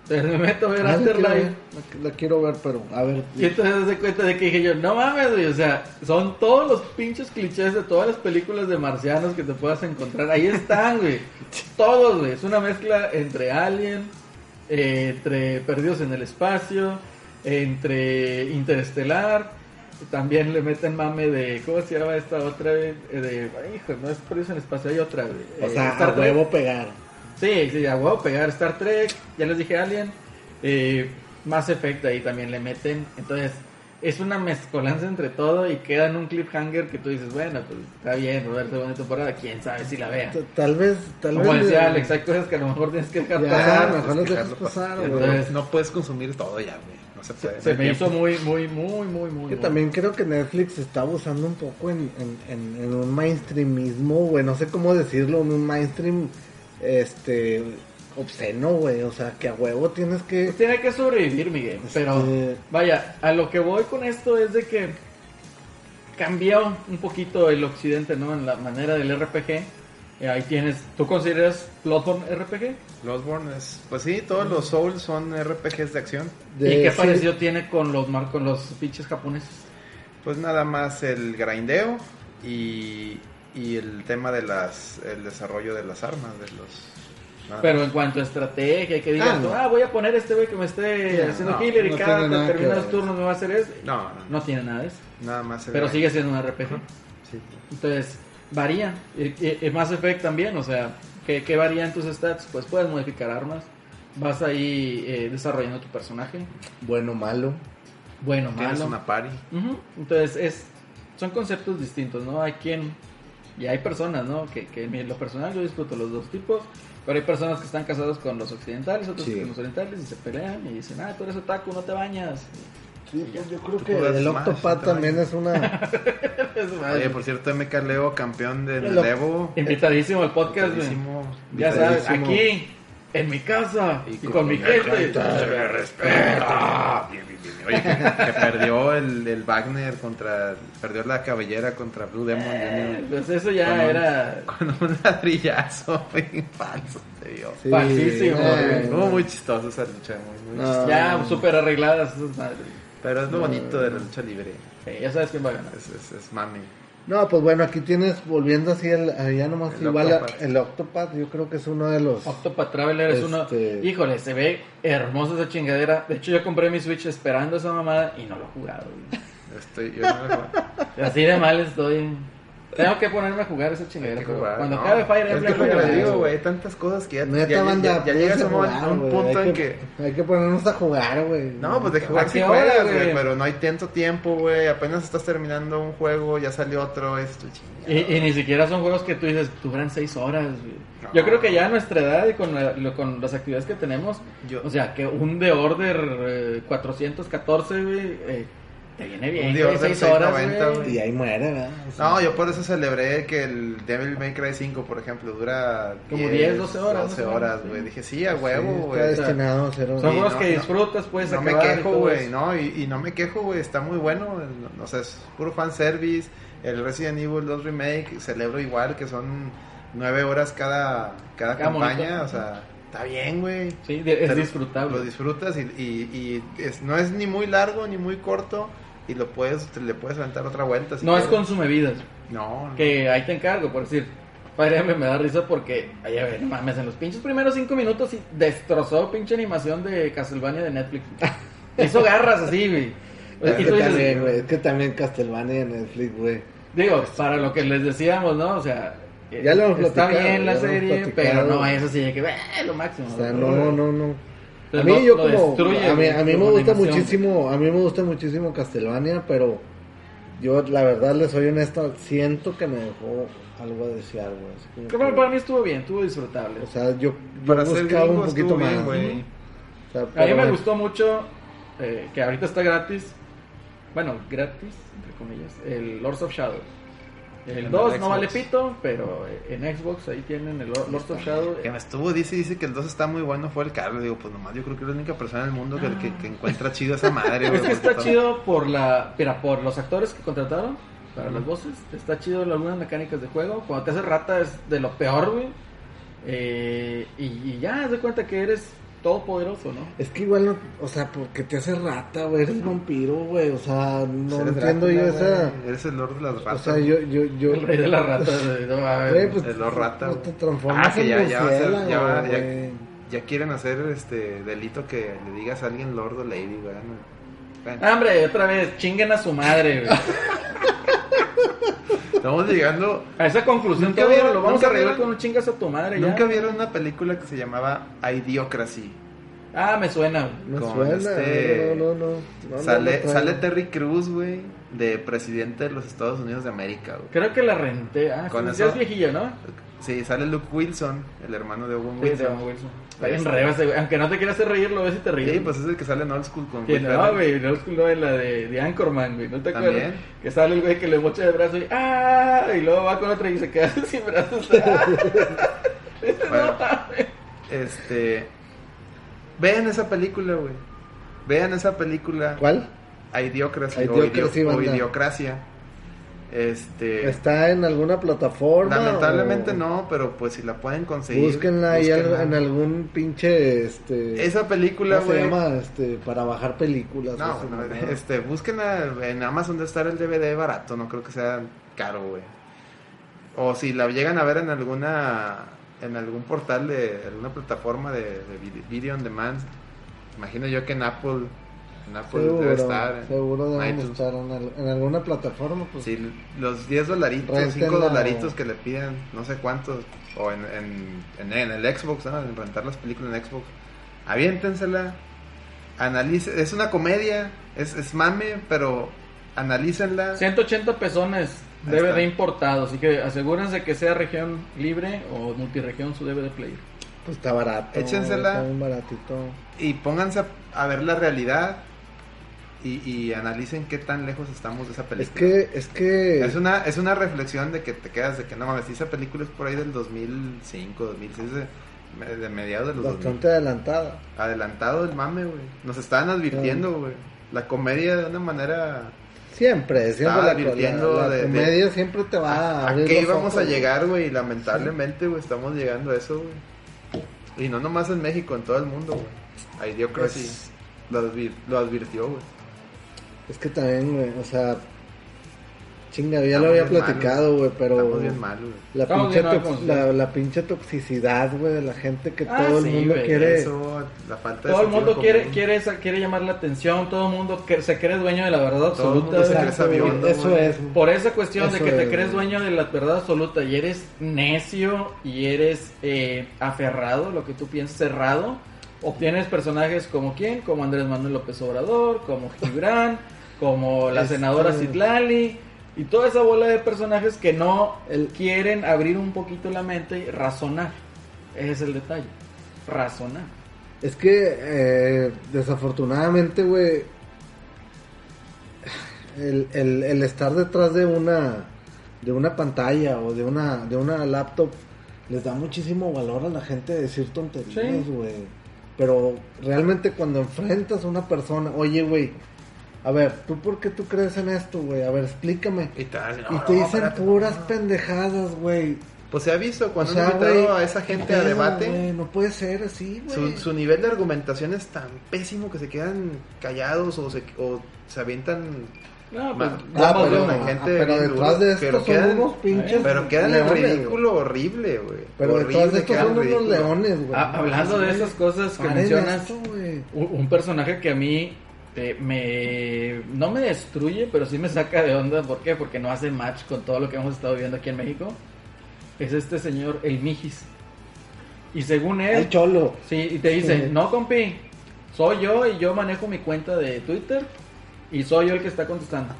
Entonces me meto a ver ah, la, quiero Afterlife. ver, la, la quiero ver, pero a ver. Y entonces se cuenta de que dije yo, no mames, güey, o sea, son todos los pinches clichés de todas las películas de marcianos que te puedas encontrar. Ahí están, güey. Todos, güey. Es una mezcla entre Alien, eh, entre Perdidos en el Espacio, entre Interestelar. También le meten mame de, ¿cómo se llama esta otra? güey? Eh, De, hijo, no es Perdidos en el Espacio, hay otra, güey. O Eh, sea, a huevo pegar. Sí, sí, a huevo pegar Star Trek, ya les dije Alien, eh, Mass Effect ahí también le meten, entonces es una mezcolanza entre todo y queda en un cliffhanger que tú dices, bueno, pues está bien, ver segunda temporada, quién sabe si la vea. Tal vez, tal Como vez. decía eh, Alex, hay cosas que a lo mejor tienes que dejar Ya, pasar. mejor que dejas dejarlo pasar, güey. Entonces- No puedes consumir todo ya, güey. No se puede. Se me hizo muy, muy, muy, muy, muy. Que muy- también creo que Netflix está abusando un poco en, en, en, en un mainstreamismo, güey. No sé cómo decirlo, en un mainstream este obsceno, güey. O sea, que a huevo tienes que. Pues tiene que sobrevivir, Miguel. Pero Este- vaya, a lo que voy con esto es de que cambió un poquito el occidente, ¿no? En la manera del RPG. Eh, ahí tienes, ¿tú consideras Bloodborne RPG? Bloodborne es. Pues sí, todos los Souls son RPGs de acción. de- ¿Y qué sí, parecido tiene con los con los pinches japoneses? Pues nada más el grindeo y, y el tema de las el desarrollo de las armas, de los Nada Pero en cuanto a estrategia, que digas, Ah, no. ah, voy a poner este güey que me esté No, haciendo no, healer y no cada tiene nada que determinados turnos me va a hacer eso. No, no, No tiene nada de eso. nada más. Pero sigue siendo un RPG. Sí. Entonces, varía. Y, y- y Mass Effect también, o sea, ¿qué, qué varía en tus stats? Pues puedes modificar armas. Vas ahí eh, desarrollando tu personaje. Bueno, malo. Bueno, Tienes malo. una party. Entonces, es, son conceptos distintos, ¿no? Hay quien, y hay personas, ¿no? Que, que en lo personal yo disfruto los dos tipos, pero hay personas que están casados con los occidentales, otros Sí. con los orientales y se pelean y dicen, ah, tú eres otaku, no te bañas. Sí, pues yo creo que el te también es una... Oye, por cierto, MK Leo, campeón del Evo. Invitadísimo al podcast, güey. Invitadísimo, Ya sabes, invitadísimo. aquí, en mi casa, y, Y con, con mi gente. Se me respeta. Bien, bien, bien. Oye, que, que perdió el, el Wagner contra. Perdió la cabellera contra Blue Demon Eh. Pues eso ya Con un- era... Con un ladrillazo, falso, te digo. Sí, Falsísimo, eh. Estuvo muy chistoso esa lucha, muy, muy No. Ya súper arregladas esas madres. Pero es lo bonito de la lucha libre. Eh, ya sabes quién va a ganar. Es, es, es mami. No, pues bueno, aquí tienes, volviendo así, el, ya nomás El igual, Octopath. el Octopath, yo creo que es uno de los... Octopath Traveler es uno. Este- Híjole, se ve hermosa esa chingadera. De hecho, yo compré mi Switch esperando esa mamada y no lo he jugado. güey. Estoy, yo no me- Así de mal estoy. Tengo que ponerme a jugar esa chingadera. que pero jugar, cuando ¿no? acabe Fire Es Emblem, que como les digo, güey, tantas cosas que ya, Neta, ya, ya- banda, ya, pónganse llegas a un, jugar, punto en que... Hay que ponernos a jugar, güey. No, pues de jugar ¿A sí qué hora, juegas, güey? pero no hay tanto tiempo, güey. Apenas estás terminando un juego, ya salió otro, esto, chingada. Y, y ni siquiera son juegos que tú dices, duran seis horas. güey. No. Yo creo que ya a nuestra edad y con, la- lo- con las actividades que tenemos, Yo- o sea, que un The Order eh, 414, güey, eh, te viene bien. Seis horas, 690, güey. güey. Y ahí muere, ¿verdad? O sea, No, yo por eso celebré que el Devil May Cry 5, por ejemplo, dura Como 10, 12 horas, 12 más o horas, güey. sí. Dije, sí, a sí, huevo, está güey. destinado a ser un... Son Sí, juegos no, que no. disfrutas, puedes no me acabar quejo, güey, no, y, y no me quejo, güey, está muy bueno, o sea, es puro fanservice, el Resident Evil 2 Remake, celebro igual, que son 9 horas cada, cada campaña, monito. o sea, está bien, güey. Sí, de- es Pero disfrutable. Lo disfrutas y, y, y es- no es ni muy largo ni muy corto y lo puedes, te le puedes aventar otra vuelta. si no es quieres. consume vidas. No, no. Que ahí te encargo, por decir. Fire Emblem me da risa porque, ay, a ver, mames, en los pinches primeros cinco minutos y destrozó pinche animación de Castlevania de Netflix. Hizo garras así, güey. Es que también, güey, es que también Castlevania en Netflix, güey. Digo, para lo que les decíamos, ¿no? O sea, Ya lo hemos está platicado, bien la serie, pero no es así de que, "Eh, lo máximo. O sea, no, no, no. A Entonces, mí lo- yo lo como destruye, a mí, a mí me gusta animación. muchísimo, a mí me gusta muchísimo Castlevania, pero yo la verdad les soy honesto, siento que me dejó algo a desear, güey. Que para, mí estuvo bien, estuvo disfrutable. O sea, yo, yo Para ser buscaba un poquito más. O sea, A mí me gustó mucho eh, que ahorita está gratis. Bueno, gratis, entre comillas. El Lords of Shadow. El En el 2 no vale pito, pero en Xbox ahí tienen el Lor- Lords of Shadow. Que me estuvo, dice, dice que el 2 está muy bueno, fue el Carlos. Digo, pues nomás yo creo que es la única persona en el mundo que, que, que encuentra chido esa madre. Es que está todo- chido por la. Mira, por los actores que contrataron para las voces. Está chido algunas mecánicas de juego. Cuando te hace rata es de lo peor, güey. Eh, y, y ya, haz de cuenta que eres todopoderoso, ¿no? Es que igual, no, o sea, porque te hace rata, güey, eres vampiro, güey, o sea, no Eres entiendo Drácula, yo esa... Eres el Lord de las O ratas. sea, yo, yo, yo... El rey de las ratas. güey, no. Güey, pues, El Lord Rata, no güey. te transformas Ah, que en ya, ya va a ser- ya va- ya- quieren hacer este delito que le digas a alguien Lord o Lady, güey. Ah, Hombre, otra vez, chinguen a su madre, güey. estamos llegando. A esa conclusión Nunca todo vieron- lo vamos a arreglar vieron- con un chingas a tu madre ya. ¿Nunca vieron una película que se llamaba Idiocracy? Ah, me suena. Me con suena, este- no, no, no, no, sale, sale Terry Cruz, güey, de presidente de los Estados Unidos de América, güey. Creo que la renté. Ah, Con sí, eso- es viejillo, ¿no? Sí, sale Luke Wilson, el hermano de Owen Sí, Wilson. llama Wilson. Está bien Este- reo ese güey. Aunque no te quieras hacer reír, lo ves y te ríes. Sí, pues es el que sale en Old School con Que Will no, güey, no es no, en la de, de Anchorman, güey, ¿no te acuerdas? También. Que sale el güey que le mocha de brazo y ¡ah! Y luego va con otra y se queda sin brazos. ¡Ah! Bueno. No. Este. Vean esa película, güey. Vean esa película. ¿Cuál? Idiocracy, Idiocracy, o. Idiocracia. Este. ¿Está en alguna plataforma? Lamentablemente o- no, pero pues si la pueden conseguir. Búsquenla ahí en algún pinche, este... Esa película, ¿Cómo se llama? Este, para bajar películas. No, este, búsquenla en Amazon de estar el DVD barato, no creo que sea caro, güey. O si la llegan a ver en alguna en algún portal de alguna plataforma de, de vid- video on demand. Imagino yo que en Apple, en Apple Seguro, debe estar. en seguro deben iTunes. estar en, al- en alguna plataforma. Pues, Sí, los 10 dolaritos, Réntenla 5 o- dolaritos que le piden, no sé cuántos, o en, en, en, en el Xbox, ¿no? en rentar las películas en Xbox. Aviéntensela, analice, es una comedia, es, es mame, pero analícenla. 180 pesones DVD importado, así que asegúrense que sea región libre o multiregión su DVD player. pues está barato. Échensela. Está bien baratito. Y pónganse a, a ver la realidad y, y analicen qué tan lejos estamos de esa Es película. que, es que... Es una, es una reflexión de que te quedas de que no mames, si esa película es por ahí del 2005, 2006, de, de mediados de los 2000. Bastante adelantada. Adelantado el mame, güey. Nos estaban advirtiendo, güey. La comedia de una manera... Siempre, siempre la, advirtiendo la- la de- comedia siempre te va a, ¿A, qué íbamos ojos, a llegar, güey? Y lamentablemente, güey, estamos llegando a eso, güey. Y no nomás en México, en todo el mundo, güey. Idiocracy Pues- lo, advir- lo advirtió, güey. Es que también, güey, o sea... Chinga, ya Estamos lo había platicado, güey, pero... Estamos bien mal, güey. La Estamos pinche, bien mal, la, la pinche toxicidad, güey, de la gente que Ah, todo el mundo quiere... Eso, la falta de Todo el mundo quiere, común. quiere, esa- quiere llamar la atención, todo el mundo que- se cree dueño de la verdad Todo el absoluta. mundo se güey. cree sabiondo, Eso es. Por esa cuestión de que te es, crees dueño de la verdad absoluta y eres necio y eres eh, aferrado, lo que tú piensas, cerrado, obtienes personajes como quién, como Andrés Manuel López Obrador, como Gibran, como la Este- senadora Citlali y toda esa bola de personajes que no quieren abrir un poquito la mente y razonar. Ese es el detalle, razonar. Es que, eh, desafortunadamente, güey, el, el, el estar detrás de una de una pantalla o de una de una laptop les da muchísimo valor a la gente decir tonterías, Sí. Pero realmente cuando enfrentas a una persona, oye, güey, a ver, ¿tú por qué tú crees en esto, güey? A ver, explícame. Y te, a decir, Y "No, te no, dicen espérate, puras no". pendejadas, güey. Pues se ha visto cuando O sea, han invitado a esa gente ¿qué a debate. No puede ser así, güey. Su, su nivel de argumentación es tan pésimo que se quedan callados o se, o se avientan. No, pues, Ah, pero, gente ah, bien detrás de esto pero son quedan- unos pinches. Pero quedan en leones, güey. ridículo horrible, güey. Pero Horrible, detrás de esto son unos leones, güey. Ah, hablando de esas cosas que mencionas, esto, güey. un, personaje que a mí eh, me no me destruye, pero sí me saca de onda. ¿Por qué? Porque no hace match con todo lo que hemos estado viendo aquí en México. Es este señor, el Mijis. Y según él, El cholo. sí, y te dice, Sí. no compi, soy yo y yo manejo mi cuenta de Twitter y soy yo el que está contestando.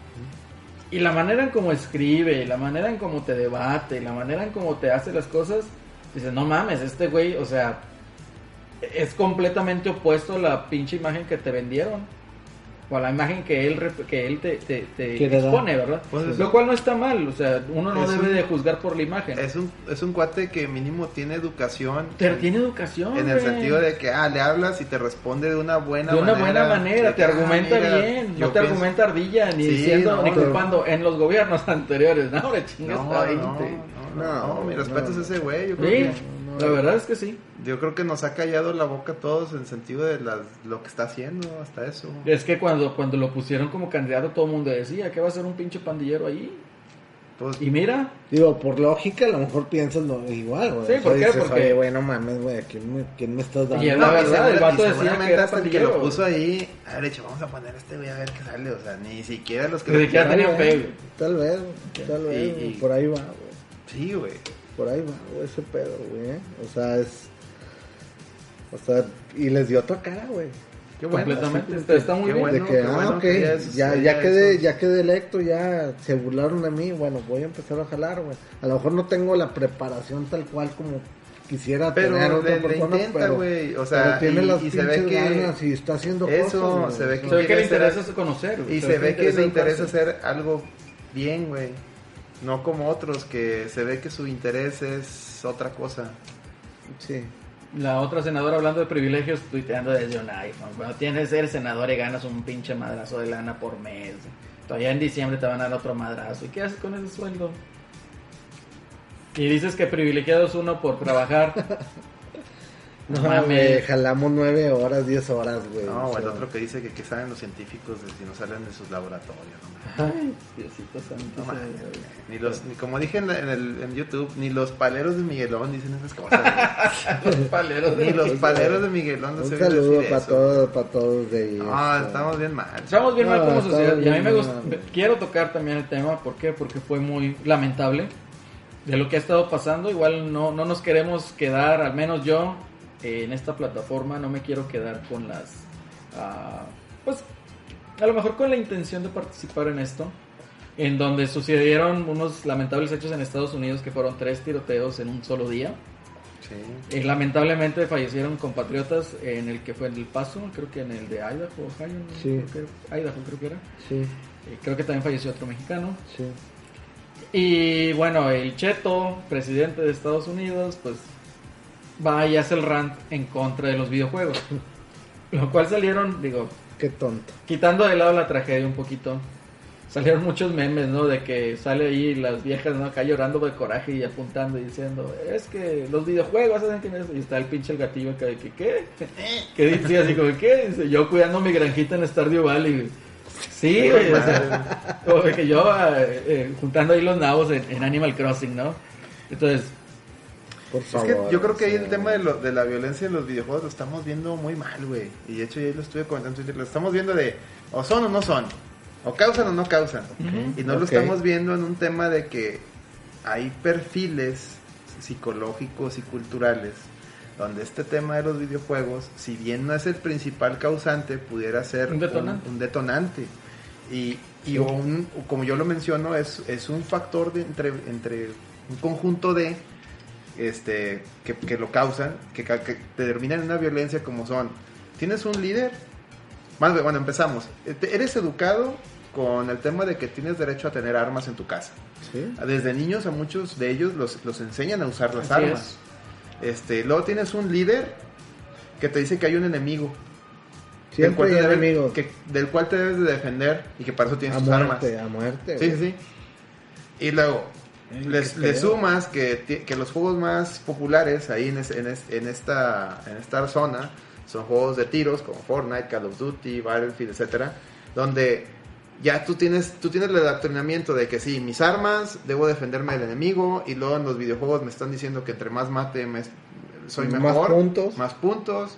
Y la manera en cómo escribe, la manera en cómo te debate, la manera en cómo te hace las cosas, dices, no mames, este güey, o sea, es completamente opuesto a la pinche imagen que te vendieron. O a la imagen que él, que él te, te, te expone, ¿verdad? Pues es- Lo cual no está mal, o sea, uno no Es debe un- de juzgar por la imagen. Es un, es un cuate que mínimo tiene educación. Pero tiene educación. En el güey. sentido de que, ah, le hablas y te responde de una buena de una manera. buena manera, te argumenta mira, bien, yo no te pienso- argumenta ardilla, ni Sí, diciendo, no, ni pero- culpando en los gobiernos anteriores. No, le chingas No, a no, 20. no, no, No, no, mi respeto no. es ese güey. Yo creo Sí, que la verdad es que sí. Yo creo que nos ha callado la boca a todos en sentido de las, lo que está haciendo, hasta eso. Es que cuando, cuando lo pusieron como candidato, todo el mundo decía que va a ser un pinche pandillero ahí. Pues, Y mira, Digo, por lógica, a lo mejor piensas lo igual, güey. Sí, ¿por qué? dices, Porque- Oye, güey, no mames, güey, ¿a quién me, quién me estás dando? Y es la verdad, el vato y decía que era hasta el que lo puso ahí, haber dicho, vamos a poner a este güey a ver qué sale. O sea, ni siquiera los que Ni lo siquiera quieran. tenía fe. Tal vez, tal vez, Y- güey, y- por ahí va, güey. Sí, güey. Por ahí va, ese pedo, güey. ¿eh? O sea, es... O sea, y les dio otra cara, güey. Qué bueno. Completamente. así Está, está muy bien. bueno, de que, ah, bueno ok, que ya es- ya, ya ya, quedé, eso. ya quedé electo, ya se burlaron de mí, bueno, voy a empezar a jalar, güey. A lo mejor no tengo la preparación tal cual como quisiera Pero tener otra le- le persona, intenta, pero, güey, o sea, pero tiene y- las y se ve pinches que ganas y está haciendo eso, cosas, se ve que Se ve que le interesa hacer- conocer. güey. Y se ve que le interesa hacer algo bien, güey. No como otros que se ve que su interés es otra cosa. Sí. La otra senadora hablando de privilegios, tuiteando desde un iPhone. Cuando tienes ser senador y ganas un pinche madrazo de lana por mes. Todavía en diciembre te van a dar otro madrazo. ¿Y qué haces con ese sueldo? Y dices que privilegiado es uno por trabajar. No, güey, jalamos nueve horas, diez horas, güey. No, o el otro que dice que, que salen los científicos de si no salen de sus laboratorios. ¿no? Ay, Diosito santo. No Ni los, ni como dije en, la- en el, en YouTube, ni los paleros de Miguelón dicen esas cosas. Los paleros de ni los paleros de Miguelón no Un se saludo para todos, para todos de ahí. No, estamos bien mal. Estamos bien mal como sociedad. Y a mí me gusta. mal. Quiero tocar también el tema. ¿Por qué? Porque fue muy lamentable de lo que ha estado pasando. Igual no, no nos queremos quedar, al menos yo, eh, en esta plataforma, no me quiero quedar con las. ah, pues a lo mejor con la intención de participar en esto. En donde sucedieron unos lamentables hechos en Estados Unidos que fueron tres tiroteos en un solo día. Sí. Eh, lamentablemente fallecieron compatriotas en el que fue en El Paso, creo que en el de Idaho, Ohio, ¿no? Sí. Creo que- Idaho creo que era. Sí, Eh, creo que también falleció otro mexicano. sí. Y bueno, el Cheto, presidente de Estados Unidos, pues va y hace el rant en contra de los videojuegos. Lo cual salieron, digo, Qué tonto. quitando de lado la tragedia un poquito, salieron muchos memes, ¿no? De que sale ahí las viejas, ¿no? Acá llorando de coraje y apuntando y diciendo, es que los videojuegos hacen que... me-". Y está el pinche el gatillo acá de que, ¿qué? Que dice así como, ¿qué? Dice, yo cuidando mi granjita en Stardew Valley. Sí, güey, o sea, como que yo eh, eh, juntando ahí los nabos en, en Animal Crossing, ¿no? Entonces, Por Es que yo creo que ahí el tema de, lo- de la violencia en los videojuegos lo estamos viendo muy mal, güey. Y de hecho ya lo estuve comentando en Twitter, lo estamos viendo de o son o no son, o causan o no causan. Y no lo estamos viendo en un tema de que hay perfiles psicológicos y culturales donde este tema de los videojuegos, si bien no es el principal causante, pudiera ser Un detonante. un detonante. Y, y un- como yo lo menciono, es, es un factor de entre, entre un conjunto de este que, que lo causan, que, que terminan en una violencia como son. Tienes un líder, más bueno, empezamos. Te- Eres educado con el tema de que tienes derecho a tener armas en tu casa. Sí. Desde niños a muchos de ellos los, los enseñan a usar las Así armas. Este, luego tienes un líder que te dice que hay un enemigo. del cual hay te debe- enemigos. que- del cual te debes de defender y que para eso tienes A tus armas. muerte, a muerte. Sí, sí. Y luego, les, le sumas que, que los juegos más populares ahí en, es- en, es- en esta, en esta zona son juegos de tiros como Fortnite, Call of Duty, Battlefield, etcétera, donde ya tú tienes, tú tienes el adoctrinamiento de que sí, mis armas, debo defenderme del enemigo, y luego en los videojuegos me están diciendo que entre más mate, me- soy Más mejor. puntos. Más puntos.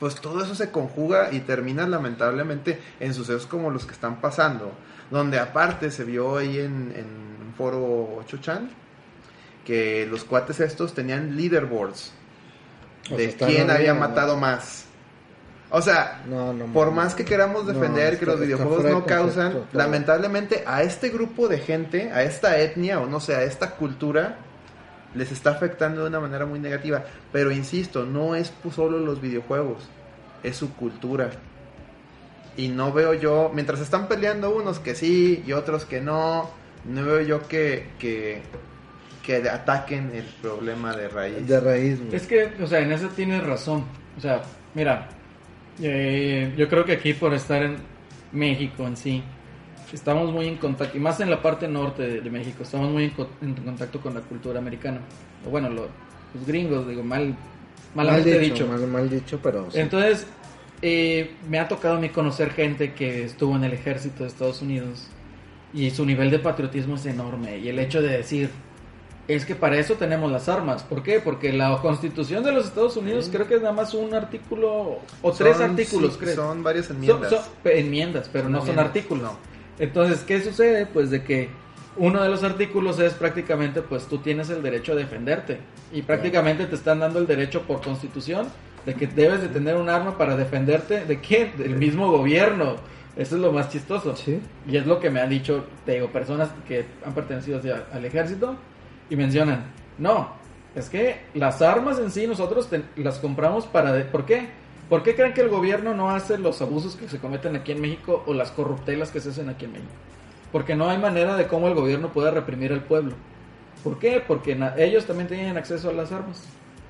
Pues todo eso se conjuga y termina lamentablemente en sucesos como los que están pasando. Donde aparte se vio ahí en, en foro 8chan que los cuates estos tenían leaderboards O de sea, quién había matado ¿no? más. O sea, No, no, por más que queramos defender que los videojuegos no causan, claro. lamentablemente a este grupo de gente, a esta etnia o no sé, a esta cultura, les está afectando de una manera muy negativa. Pero insisto, no es solo los videojuegos, es su cultura. Y no veo yo, mientras están peleando unos que sí y otros que no, no veo yo que, que, que ataquen el problema de raíz. De raíz, güey. Es que, o sea, en eso tienes razón. O sea, mira, eh, yo creo que aquí por estar en México en sí, estamos muy en contacto, y más en la parte norte de, de México, estamos muy en, co- en contacto con la cultura americana. O bueno, lo- los gringos, digo, mal, malamente dicho. Mal, mal dicho, pero sí. Entonces, eh, me ha tocado a mí conocer gente que estuvo en el ejército de Estados Unidos y su nivel de patriotismo es enorme. Y el hecho de decir, es que para eso tenemos las armas. ¿Por qué? Porque la constitución de los Estados Unidos creo que es nada más un artículo o tres artículos, sí, creo. Son varias enmiendas. son enmiendas, pero no son artículos. no. Entonces, ¿qué sucede? Pues de que uno de los artículos es prácticamente, pues tú tienes el derecho a defenderte. Y prácticamente te están dando el derecho por constitución de que debes de tener un arma para defenderte. ¿De quién? Del mismo gobierno. Eso es lo más chistoso. Sí. Y es lo que me han dicho, te digo, personas que han pertenecido hacia- al ejército y mencionan, no, es que las armas en sí nosotros te- las compramos para... de- ¿Por qué? ¿Por qué creen que el gobierno no hace los abusos que se cometen aquí en México o las corruptelas que se hacen aquí en México? Porque no hay manera de cómo el gobierno pueda reprimir al pueblo. ¿Por qué? Porque ellos también tienen acceso a las armas.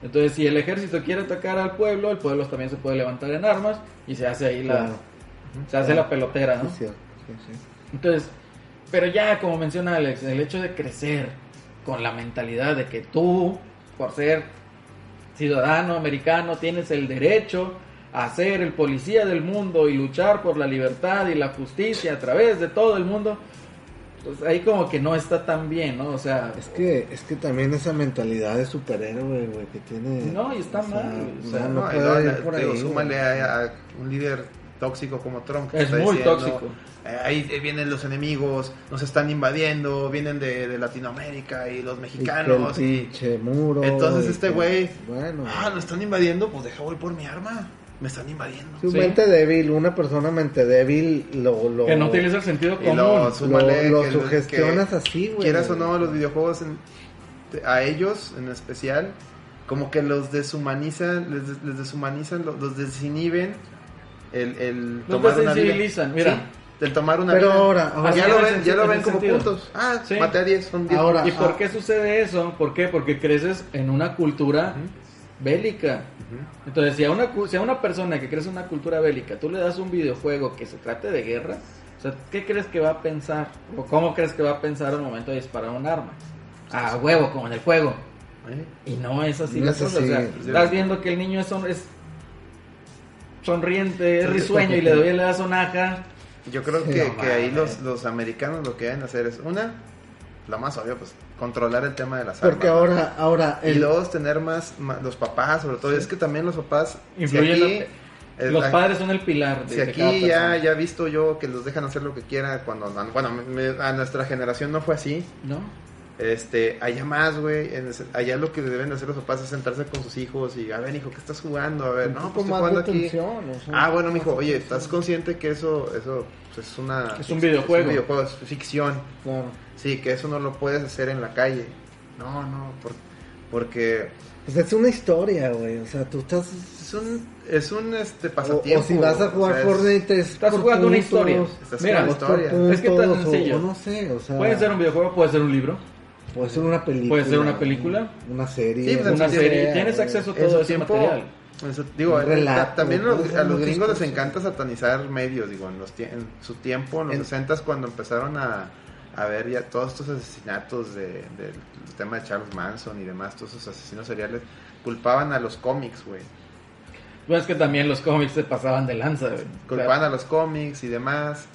Entonces, si el ejército quiere atacar al pueblo, el pueblo también se puede levantar en armas y se hace ahí la, Claro. Se hace la pelotera, ¿no? Sí, sí. Entonces, pero ya como menciona Alex, el hecho de crecer con la mentalidad de que tú, por ser ciudadano americano, tienes el derecho a ser el policía del mundo y luchar por la libertad y la justicia a través de todo el mundo. Pues ahí como que no está tan bien, ¿no? O sea, Es que, es que también esa mentalidad de superhéroe, güey, que tiene. No, y está mal, o sea, no, No, puede ir por digo, ahí, súmale a un líder tóxico como Trump. que Es está muy diciendo, tóxico. eh, ahí vienen los enemigos, nos están invadiendo, vienen de, de Latinoamérica y los mexicanos. Y, pinche muro. entonces y este güey, Bueno. ah, nos están invadiendo, pues deja voy por mi arma. Me están invadiendo. Su Sí. mente débil, una persona mente débil lo, lo, que no utiliza el sentido común. lo- lo, súmale lo que- sugestionas que así, güey. Quieras o no, los videojuegos en- a ellos en especial, como que los deshumanizan, les, des- les deshumanizan, los, los desinhiben el, el tomar una vida. desensibilizan, mira. Sí, el tomar una Pero vida. ahora- ahora- ya lo en ven, ya lo en ven como sentido. puntos. Ah, Sí. maté a 10, son 10. Ahora- ¿Y por Ah. qué sucede eso? ¿Por qué? Porque creces en una cultura bélica. Entonces, si a, una, cu- si a una persona que crece en una cultura bélica, tú le das un videojuego que se trate de guerra, o sea, ¿qué crees que va a pensar? ¿O cómo crees que va a pensar al momento de disparar un arma? A huevo, como en el juego. ¿Eh? Y no es así No es así. O sea, estás viendo que el niño es, es sonriente, es risueño y le doy la sonaja. Yo creo que, no que ahí los, los americanos lo que deben hacer es, una, lo más obvio, pues controlar el tema de las Porque armas. ¿no? ahora, ahora, Y dos, tener más, los papás, sobre todo. Es que también los papás. si Influyen aquí, los- padres son el pilar de, Si aquí ya, ya he visto yo que los dejan hacer lo que quieran cuando. Bueno, me- a nuestra generación no fue así. ¿No? Este, allá más, güey. en ese- Allá lo que deben de hacer los papás es sentarse con sus hijos y, a ver, hijo, ¿qué estás jugando? A ver, un no, poco pues más jugando de aquí. atención, o sea, Ah, bueno, mijo, oye. ¿estás consciente que eso, eso pues, es una. Es un videojuego. Es un videojuego, es ficción. Claro. Sí, que eso no lo puedes hacer en la calle. No, no, por- porque Pues es una historia, güey. O sea, tú estás. es un, es un este, pasatiempo. o si vas a jugar o sea, es- Fortnite, es Estás por jugando una historia. Estás Mira, jugando historia. Es que tan sencillo. o no sé, o sea. Puede ser un videojuego, puede ser un libro. Puede ser una película. Puede ser una película. Una serie. Sí, pues, Una sí, serie. Tienes acceso a todo ese tiempo, material. digo, relato, ta- también los- a los gringos les encanta satanizar medios, digo, en, los en su tiempo, en los En- 60 cuando empezaron a, a ver ya todos estos asesinatos de, del tema de Charles Manson y demás, todos esos asesinos seriales, culpaban a los cómics, güey. Pues es que también los cómics se pasaban de lanza, güey. O sea, Culpaban a los cómics y demás.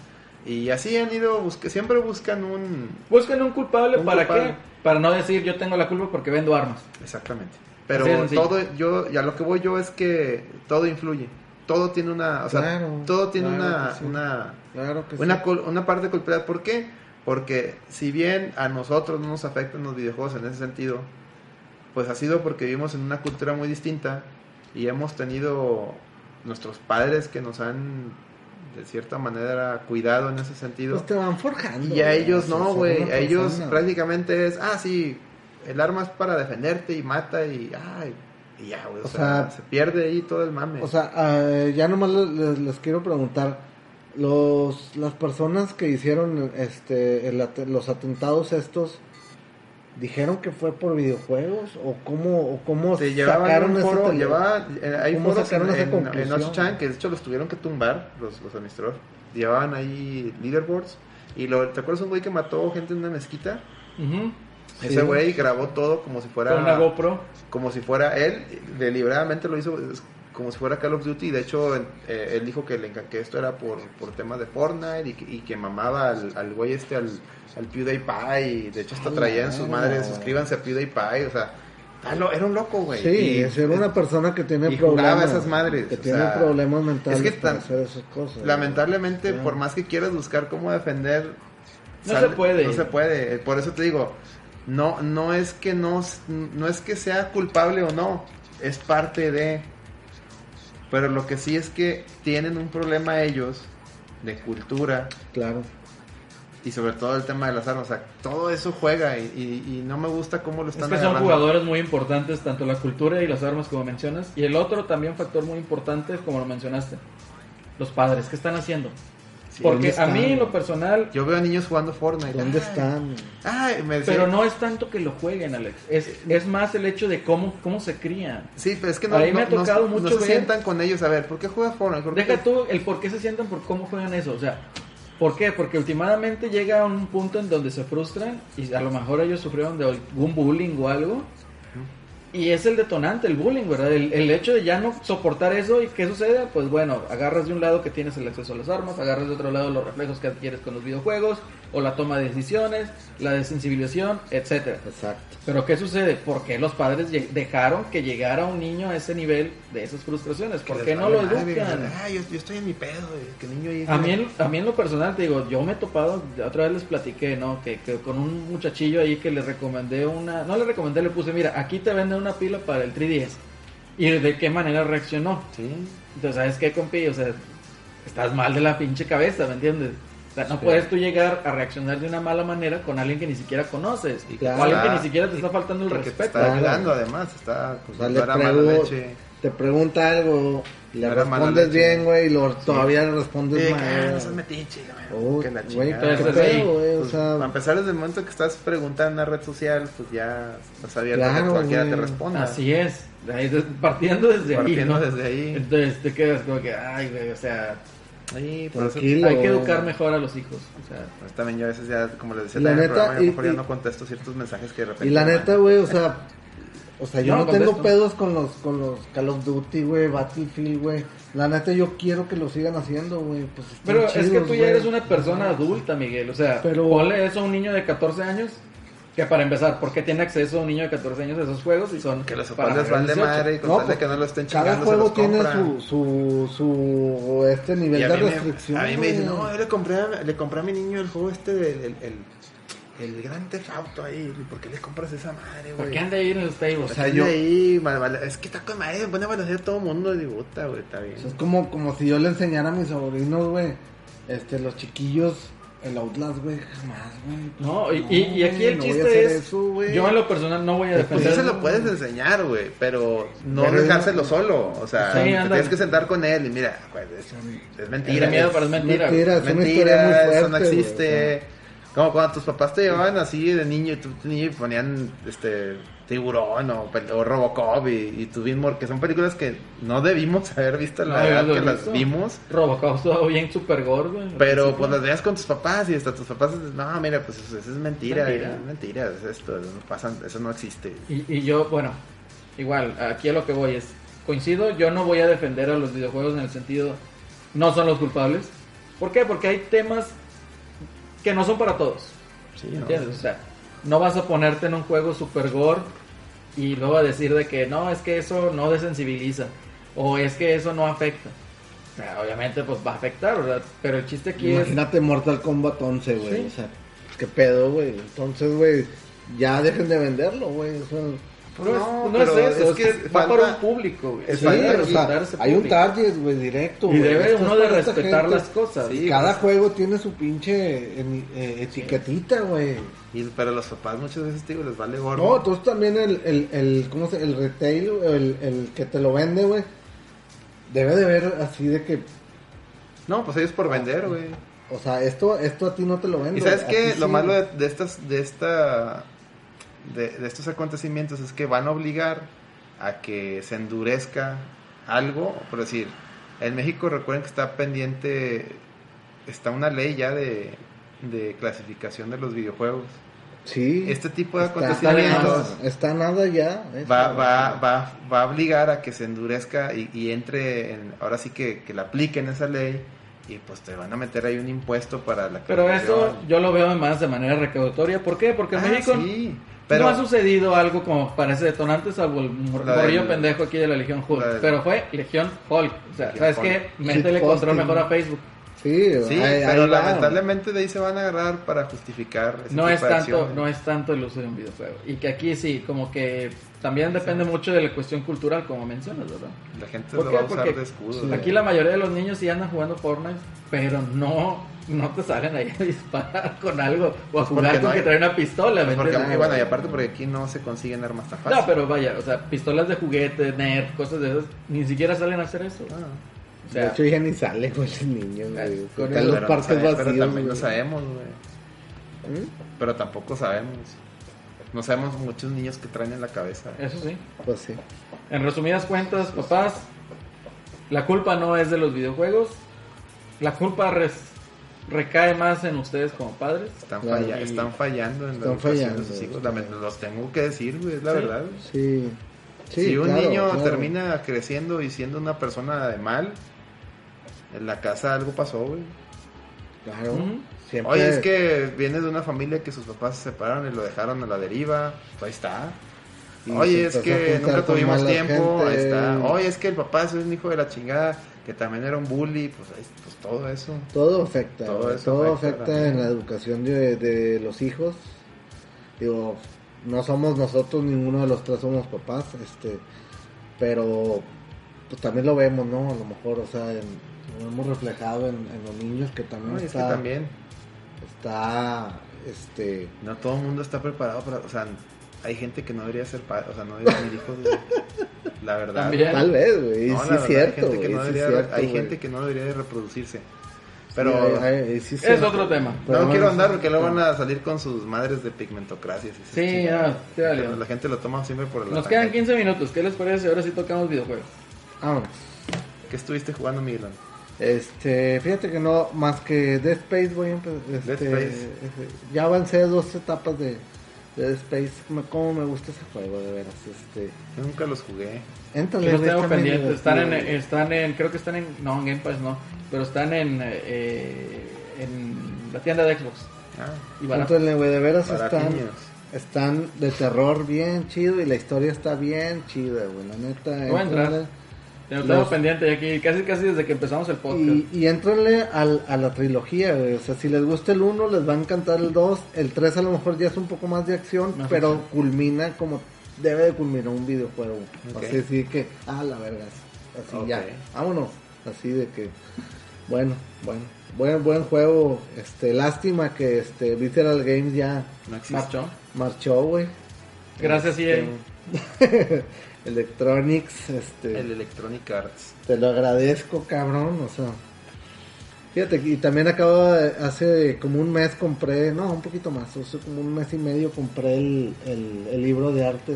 Y así han ido, busque- siempre buscan un... Buscan un culpable, Un ¿para culpable. qué? Para no decir yo tengo la culpa porque vendo armas. Exactamente. Pero todo, yo, ya lo que voy yo es que todo influye. Todo tiene una, o sea, Claro, todo tiene claro una, sí. una, Claro que una, sí. cul- una parte de culpabilidad. ¿Por qué? Porque si bien a nosotros no nos afectan los videojuegos en ese sentido, pues ha sido porque vivimos en una cultura muy distinta y hemos tenido nuestros padres que nos han de cierta manera cuidado en ese sentido. Pues te van forjando. Y a ellos no, güey. A ellos persona. prácticamente es, ah, sí, el arma es para defenderte y mata y, ay, y ya, güey. O, O sea, sea, se pierde ahí todo el mame. O sea, eh, ya nomás les, les- les quiero preguntar, los las personas que hicieron este el los atentados estos dijeron que fue por videojuegos o cómo o cómo llevaban sacaron un foro, llevaba, eh, hay ¿Cómo foros en, sacaron esa en? 8chan que de hecho los tuvieron que tumbar, los, los administradores. Llevaban ahí leaderboards. Y lo, ¿te acuerdas un güey que mató gente en una mezquita? Ese Sí. güey grabó todo como si fuera Con una GoPro. como si fuera él, deliberadamente lo hizo como si fuera Call of Duty. De hecho, eh, él dijo que, le, que esto era por, por temas de Fortnite y que, y que mamaba al, al güey este, al, al PewDiePie. Y de hecho, hasta traía en sus madres, suscríbanse a PewDiePie. O sea, lo- era un loco, güey. Sí, Y- es ser una persona que tiene y problemas. esas madres, Que o tiene sea, problemas mentales es que para hacer esas cosas. Lamentablemente, Sí. por más que quieras buscar cómo defender, No se puede. No se puede. Por eso te digo, no, no es que no, no es que sea culpable o no, es parte de. Pero lo que sí es que tienen un problema ellos de cultura Claro. y sobre todo el tema de las armas. O sea, todo eso juega y, y- y no me gusta cómo lo Es están que son jugadores muy importantes, tanto la cultura y las armas como mencionas. Y el otro también factor muy importante, como lo mencionaste, los padres, ¿qué están haciendo? Sí, Porque ¿dónde a mí en lo personal, Yo veo a niños jugando Fortnite. ¿Dónde Ay, están? Ay, me decía- pero no es tanto que lo jueguen, Alex. Es, es más el hecho de cómo, cómo se crían. Sí, pero es que no, Ahí me no- ha tocado no- no mucho se ver- sientan con ellos. A ver, ¿por qué juega Fortnite? ¿Por qué- Deja tú el por qué se sientan, por cómo juegan eso. O sea, ¿por qué? Porque últimamente llega a un punto en donde se frustran y a lo mejor ellos sufrieron de algún bullying o algo. Y es el detonante, el bullying, ¿verdad? El, el hecho de ya no soportar eso y qué sucede, pues bueno, agarras de un lado que tienes el acceso a las armas, agarras de otro lado los reflejos que adquieres con los videojuegos, o la toma de decisiones, la desensibilización, etcétera. Exacto. Pero ¿qué sucede? ¿Por qué los padres dejaron que llegara un niño a ese nivel de esas frustraciones? ¿Por Que qué no lo madre, educan? Ah, yo, yo estoy en mi pedo. Que el niño ahí. A mí, a mí en lo personal, te digo, yo me he topado, otra vez les platiqué, ¿no? Que, que con un muchachillo ahí que le recomendé una, no le recomendé, le puse, mira, aquí te venden una pila para el 3DS. Y de qué manera reaccionó. Sí. Entonces, ¿sabes qué, compi? O sea, estás mal de la pinche cabeza, ¿me entiendes? O sea, no Sí. puedes tú llegar a reaccionar de una mala manera con alguien que ni siquiera conoces. Y o alguien que ni siquiera te está faltando el te respeto. está ayudando, además. Está. Pues, sea, no le era mala pregu- leche. Te pregunta algo, le No era respondes leche. bien, güey, y lo, todavía le respondes Sí, mal. ah, no seas metiche, güey. Güey, o sea, para empezar, desde el momento que estás preguntando en una red social, pues ya estás abierto a que cualquiera te responda. Así es. De ahí, de- partiendo desde Partiendo ahí. ¿no? desde ahí. Entonces te quedas como que, ay, güey, o sea, Sí, por eso hay que educar mejor a los hijos. O sea, pues, también yo a veces ya, como les decía La neta, programa, yo a lo y- mejor ya y- no contesto ciertos mensajes que de repente... Y la neta, güey, o sea, o sea, yo No, no, tengo pedos con los con los Call of Duty, güey, Battlefield, güey. La neta yo quiero que lo sigan haciendo, güey. Pues pero es que tú ya eres una persona adulta, Miguel. O sea, Pero- ponle eso a un niño de 14 años. Que para empezar, ¿por qué tiene acceso un niño de 14 años a esos juegos? Y son Que los mayores vale de 18? madre y con No, pues, que no lo estén chingando Cada se juego los tiene su, su, su, este nivel Y a de restricción. a mí me dicen, no, yo le compré, a- le compré a mi niño el juego este del el, el, el Gran Auto ahí. ¿Y ¿Por qué le compras esa madre, ¿Por güey? qué anda ahí en los tables? O sea, yo... ahí, mal- mal- es que está con madre, pone a balasear a todo mundo y puta, güey, está bien. O sea, es como, como si yo le enseñara a mis sobrinos, güey, este, los chiquillos, el Outlast, güey, jamás, güey. No, y, y- y aquí el no chiste es, eso, güey. yo en lo personal no voy a Pues defender. sí se lo puedes enseñar, güey, pero no Pero- dejárselo solo. O sea, Sí, te anda. tienes que sentar con él y mira, güey, es, es Es mentira. de miedo, es- pero es mentira. mentira. es es mentira, eso no existe. Como cuando tus papás te llevaban así de niño y tú niño y ponían este tiburón o, Robocop y, y mismo, que son películas que no debimos haber visto en la No, edad que las vimos. Robocop estuvo bien super güey. Pero pues las veías con tus papás y hasta tus papás, no, mira, pues eso, eso es mentira, Mentira. es mentira, es esto, eso no, pasa, eso no existe. Y, y yo, bueno, igual, aquí a lo que voy es, coincido, yo no voy a defender a los videojuegos en el sentido, no son los culpables. ¿Por qué? Porque hay temas que no son para todos. Sí, ¿no? ¿Entiendes? O sea, no vas a ponerte en un juego super gore y luego a decir de que no, es que eso no desensibiliza o es que eso no afecta. O sea, obviamente pues va a afectar, ¿verdad? Pero el chiste aquí es... Imagínate Mortal Kombat 11, güey. Sí. O sea, qué pedo, güey. Entonces, güey, ya dejen de venderlo, güey. O sea, No, No, es, no es eso, es que va para un público, güey. es sí, o sea, hay un target, güey, directo. Y güey. debe uno de respetar gente. las cosas. Sí, Cada pues, juego tiene su pinche eh, eh, etiquetita, güey. Y, pero los papás muchas veces, digo, les vale gorro. No, entonces también el, el, el, ¿cómo se El retail, el, el que te lo vende, güey. Debe de ver así de que, No, pues ellos por vender, güey. o sea, esto, esto a ti no te lo vende. Y sabes qué, lo sí. malo de, de estas, de esta, de, de estos acontecimientos es que van a obligar a que se endurezca algo, por decir, en México recuerden que está pendiente, está una ley ya de, de clasificación de los videojuegos. Sí. Este tipo de Está- acontecimientos Está, nada ya. eso. va, va, va, va a obligar a que se endurezca y, y entre, en, ahora sí que, que la apliquen esa ley y pues te van a meter ahí un impuesto para la Pero eso clasificación. yo lo veo más de manera recaudatoria. ¿Por qué? Porque en Ah, México sí, pero no ha sucedido algo como para ese detonante, salvo el morrillo pendejo aquí de la Legión Hulk. la del- Pero fue Legión Hulk. O sea, Legión ¿sabes Hulk. qué? Métele control mejor a Facebook. Sí, Sí, ahí- pero ahí va. lamentablemente de ahí se van a agarrar para justificar ese No tipo es tanto, no es tanto el uso de un videojuego. Y que aquí sí, como que también depende mucho de la cuestión cultural, como mencionas, ¿verdad? La gente ¿Por lo qué? va a usar Porque de escudo. sí. Aquí la mayoría de los niños sí andan jugando Fortnite, pero no, no te salen ahí a disparar con algo o a Pues jugar con no hay- que trae una pistola, ¿me Pues porque, bueno, y aparte porque aquí no se consiguen armas tan fácil. No, pero vaya, o sea, pistolas de juguete, Nerf, cosas de esas, ni siquiera salen a hacer eso. Ah, O sea, de hecho, ya ni sale, güey, el niño, güey. Con los parques no sabe- vacíos. pero también no sabemos, güey. ¿Mm? Pero tampoco sabemos. No sabemos muchos niños que traen en la cabeza. eso sí. Pues sí. En resumidas cuentas, papás, la culpa no es de los videojuegos, la culpa res- recae más en ustedes como padres. Están, Claro. falla- están fallando en la Están educación fallando, de sus hijos. Lament- Los tengo que decir, güey, es la Sí. verdad. Sí. Sí, si un claro, niño claro. termina creciendo y siendo una persona de mal, en la casa algo pasó, güey. Claro. Ujú. Siempre. Oye, es que viene de una familia que sus papás se separaron y lo dejaron a la deriva. Pues ahí está. Y Oye, es que nunca tuvimos tiempo. Ahí está. Oye, es que el papá es un hijo de la chingada, que también era un bully. Pues, pues todo eso. Todo afecta, Todo güey, eso todo afecta en la educación de, de los hijos. Digo, no somos nosotros, ninguno de los tres somos papás, este, pero pues también lo vemos, ¿no? A lo mejor, o sea, en- lo hemos reflejado en, en los niños que también No, y es que está, también está, este, no todo el mundo está preparado para. O sea, hay gente que no debería ser padre. O sea, no debería tener hijos. La verdad. También. tal vez, güey, No, sí es cierto, hay gente, que no sí debería, cierto, hay güey. gente que no debería de reproducirse. Pero hay- hay- sí es otro tema. Pero no quiero andar porque luego van a salir con sus madres de pigmentocracia. Sí, no. La gente lo toma siempre por el Nos quedan 15 minutos. ¿Qué les parece si ahora sí tocamos videojuegos? Vámonos. ¿Qué estuviste jugando, Miguel? Este, fíjate que no, más que Dead Space voy a empezar. Este, Dead Space. este, ya avancé dos etapas de, de Dead Space. Me, cómo me gusta ese juego, de veras. Este, Yo nunca los jugué. Yo los tengo pendientes. Están en, están en, creo que están en, no, en Game Pass no, pero están en, eh, en la tienda de Xbox. Ah, Y güey. de veras están, niños. están de terror bien chido y la historia está bien chida, güey. La neta, Lo tengo pendiente aquí, casi casi desde que empezamos el podcast. Y, y entrenle al, a la trilogía, güey. O sea, si les gusta el 1, les va a encantar el 2. El 3 a lo mejor ya es un poco más de acción, Más pero acción. culmina como debe de culminar un videojuego. Así, así que, ah, la verga. Así Ok. ya, vámonos. Así de que, bueno, bueno. Buen, buen juego. Este, lástima que este Visceral Games ya No. Marchó. marchó, güey. Gracias, Este, EA. Electronics, este. El Electronic Arts. Te lo agradezco, cabrón, o sea. Fíjate, y también acabo de, hace como un mes compré, no, un poquito más, hace como un mes y medio compré el, el, el libro de arte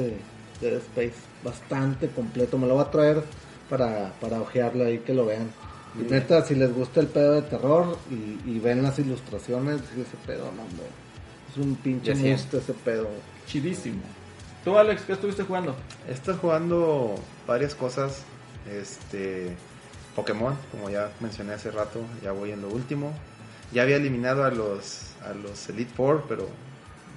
de, Space, bastante completo, me lo voy a traer para, para ojearlo ahí, que lo vean. Y neta, si les gusta el pedo de terror y, y ven las ilustraciones, ese pedo, no, hombre, es un pinche musto ese pedo. Chidísimo. ¿Tú, Alex, qué estuviste jugando? Estoy jugando varias cosas. Este. Pokémon, como ya mencioné hace rato, ya voy en lo último. Ya había eliminado a los a los Elite Four, pero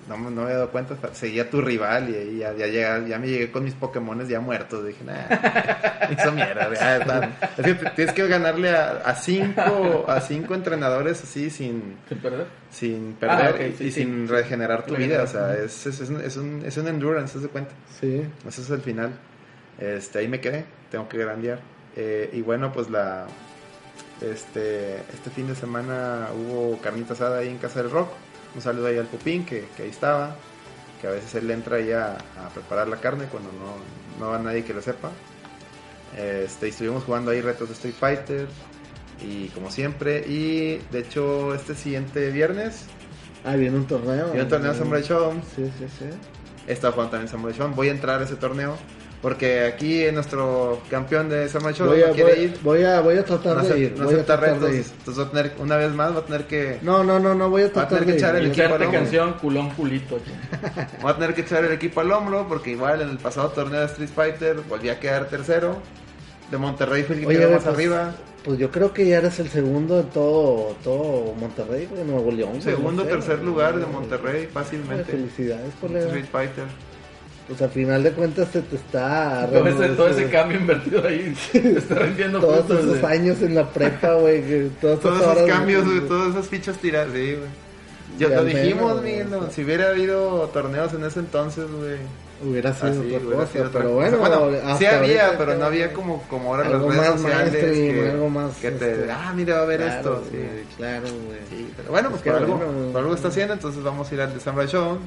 no, me- no me había dado cuenta. Seguía a tu rival y ahí ya, ya, llega- ya me llegué con mis Pokémones ya muertos. Dije, nah, hizo mierda. ya está. Es que t- tienes que ganarle a, a cinco a cinco entrenadores así sin, ¿Sin perder? sin perder Ah, sí, y sí. sin regenerar tu vida. O sea, es, es, es, un, es, un, es un endurance, ¿te das cuenta? Sí, Ese es el final. Este, ahí me quedé, tengo que grandear. Eh, y bueno, pues la este este fin de semana hubo carnita asada ahí en Casa del Rock. Un saludo ahí al Pupín, que, que ahí estaba. Que a veces él entra ahí a, a preparar la carne cuando no, no va nadie que lo sepa. Este, estuvimos jugando ahí retos de Street Fighter. Y como siempre. Y de hecho, este siguiente viernes, ah, viene un torneo. viene un torneo de Samurai Shodown. Sí, sí, sí. Estado jugando también Samurai Shodown. Voy a entrar a ese torneo. Porque aquí nuestro campeón de Shodown Voy a, no quiere voy, ir. voy a, voy a tratar No, de ir. no voy a tratar de retos. ir. Entonces va a tener, una vez más va a tener que, No, no, no, no voy a Va a tratar tener que de echar ir. el Voy a equipo al hombro. canción culón culito. va a tener que echar el equipo al hombro. Porque igual en el pasado torneo de Street Fighter volví a quedar tercero. De Monterrey fue el que Oye, quedó güey, más pues, arriba. Pues yo creo que ya eres el segundo de todo, todo Monterrey, güey, Nuevo León. Segundo, no sé, tercer lugar de Monterrey fácilmente. Felicidades, colega. Street Fighter. Pues al final de cuentas se te está... Todo ese, todo ese cambio invertido ahí. Te está rindiendo Todos frutos esos años en la prepa, güey. que Todas Todos esas esos cambios, güey, todas esas fichas tiradas. Sí, güey. Ya lo menos, dijimos. ¿no? Si hubiera habido torneos en ese entonces, güey. Hubiera sido Así, otra hubiera cosa, sido otra pero cosa. bueno, sí hasta había, ahorita pero no había como, como ahora las redes más sociales mainstream, que, algo más, que te, este, ah, mira, va a ver Claro, esto. Sí. claro, güey. Sí, pero bueno, pues por algo, bueno, por algo está haciendo, entonces vamos a ir al de Samurai Show.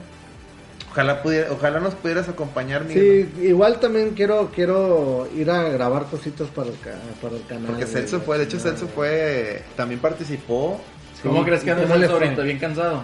Ojalá pudiera, ojalá nos pudieras acompañar, Miguel. Sí, igual también quiero quiero ir a grabar cositos para el, ca- para el canal. Porque Celso fue, de hecho. Celso fue, también participó. ¿Cómo crees que ¿y anda Celso ahorita? Bien cansado.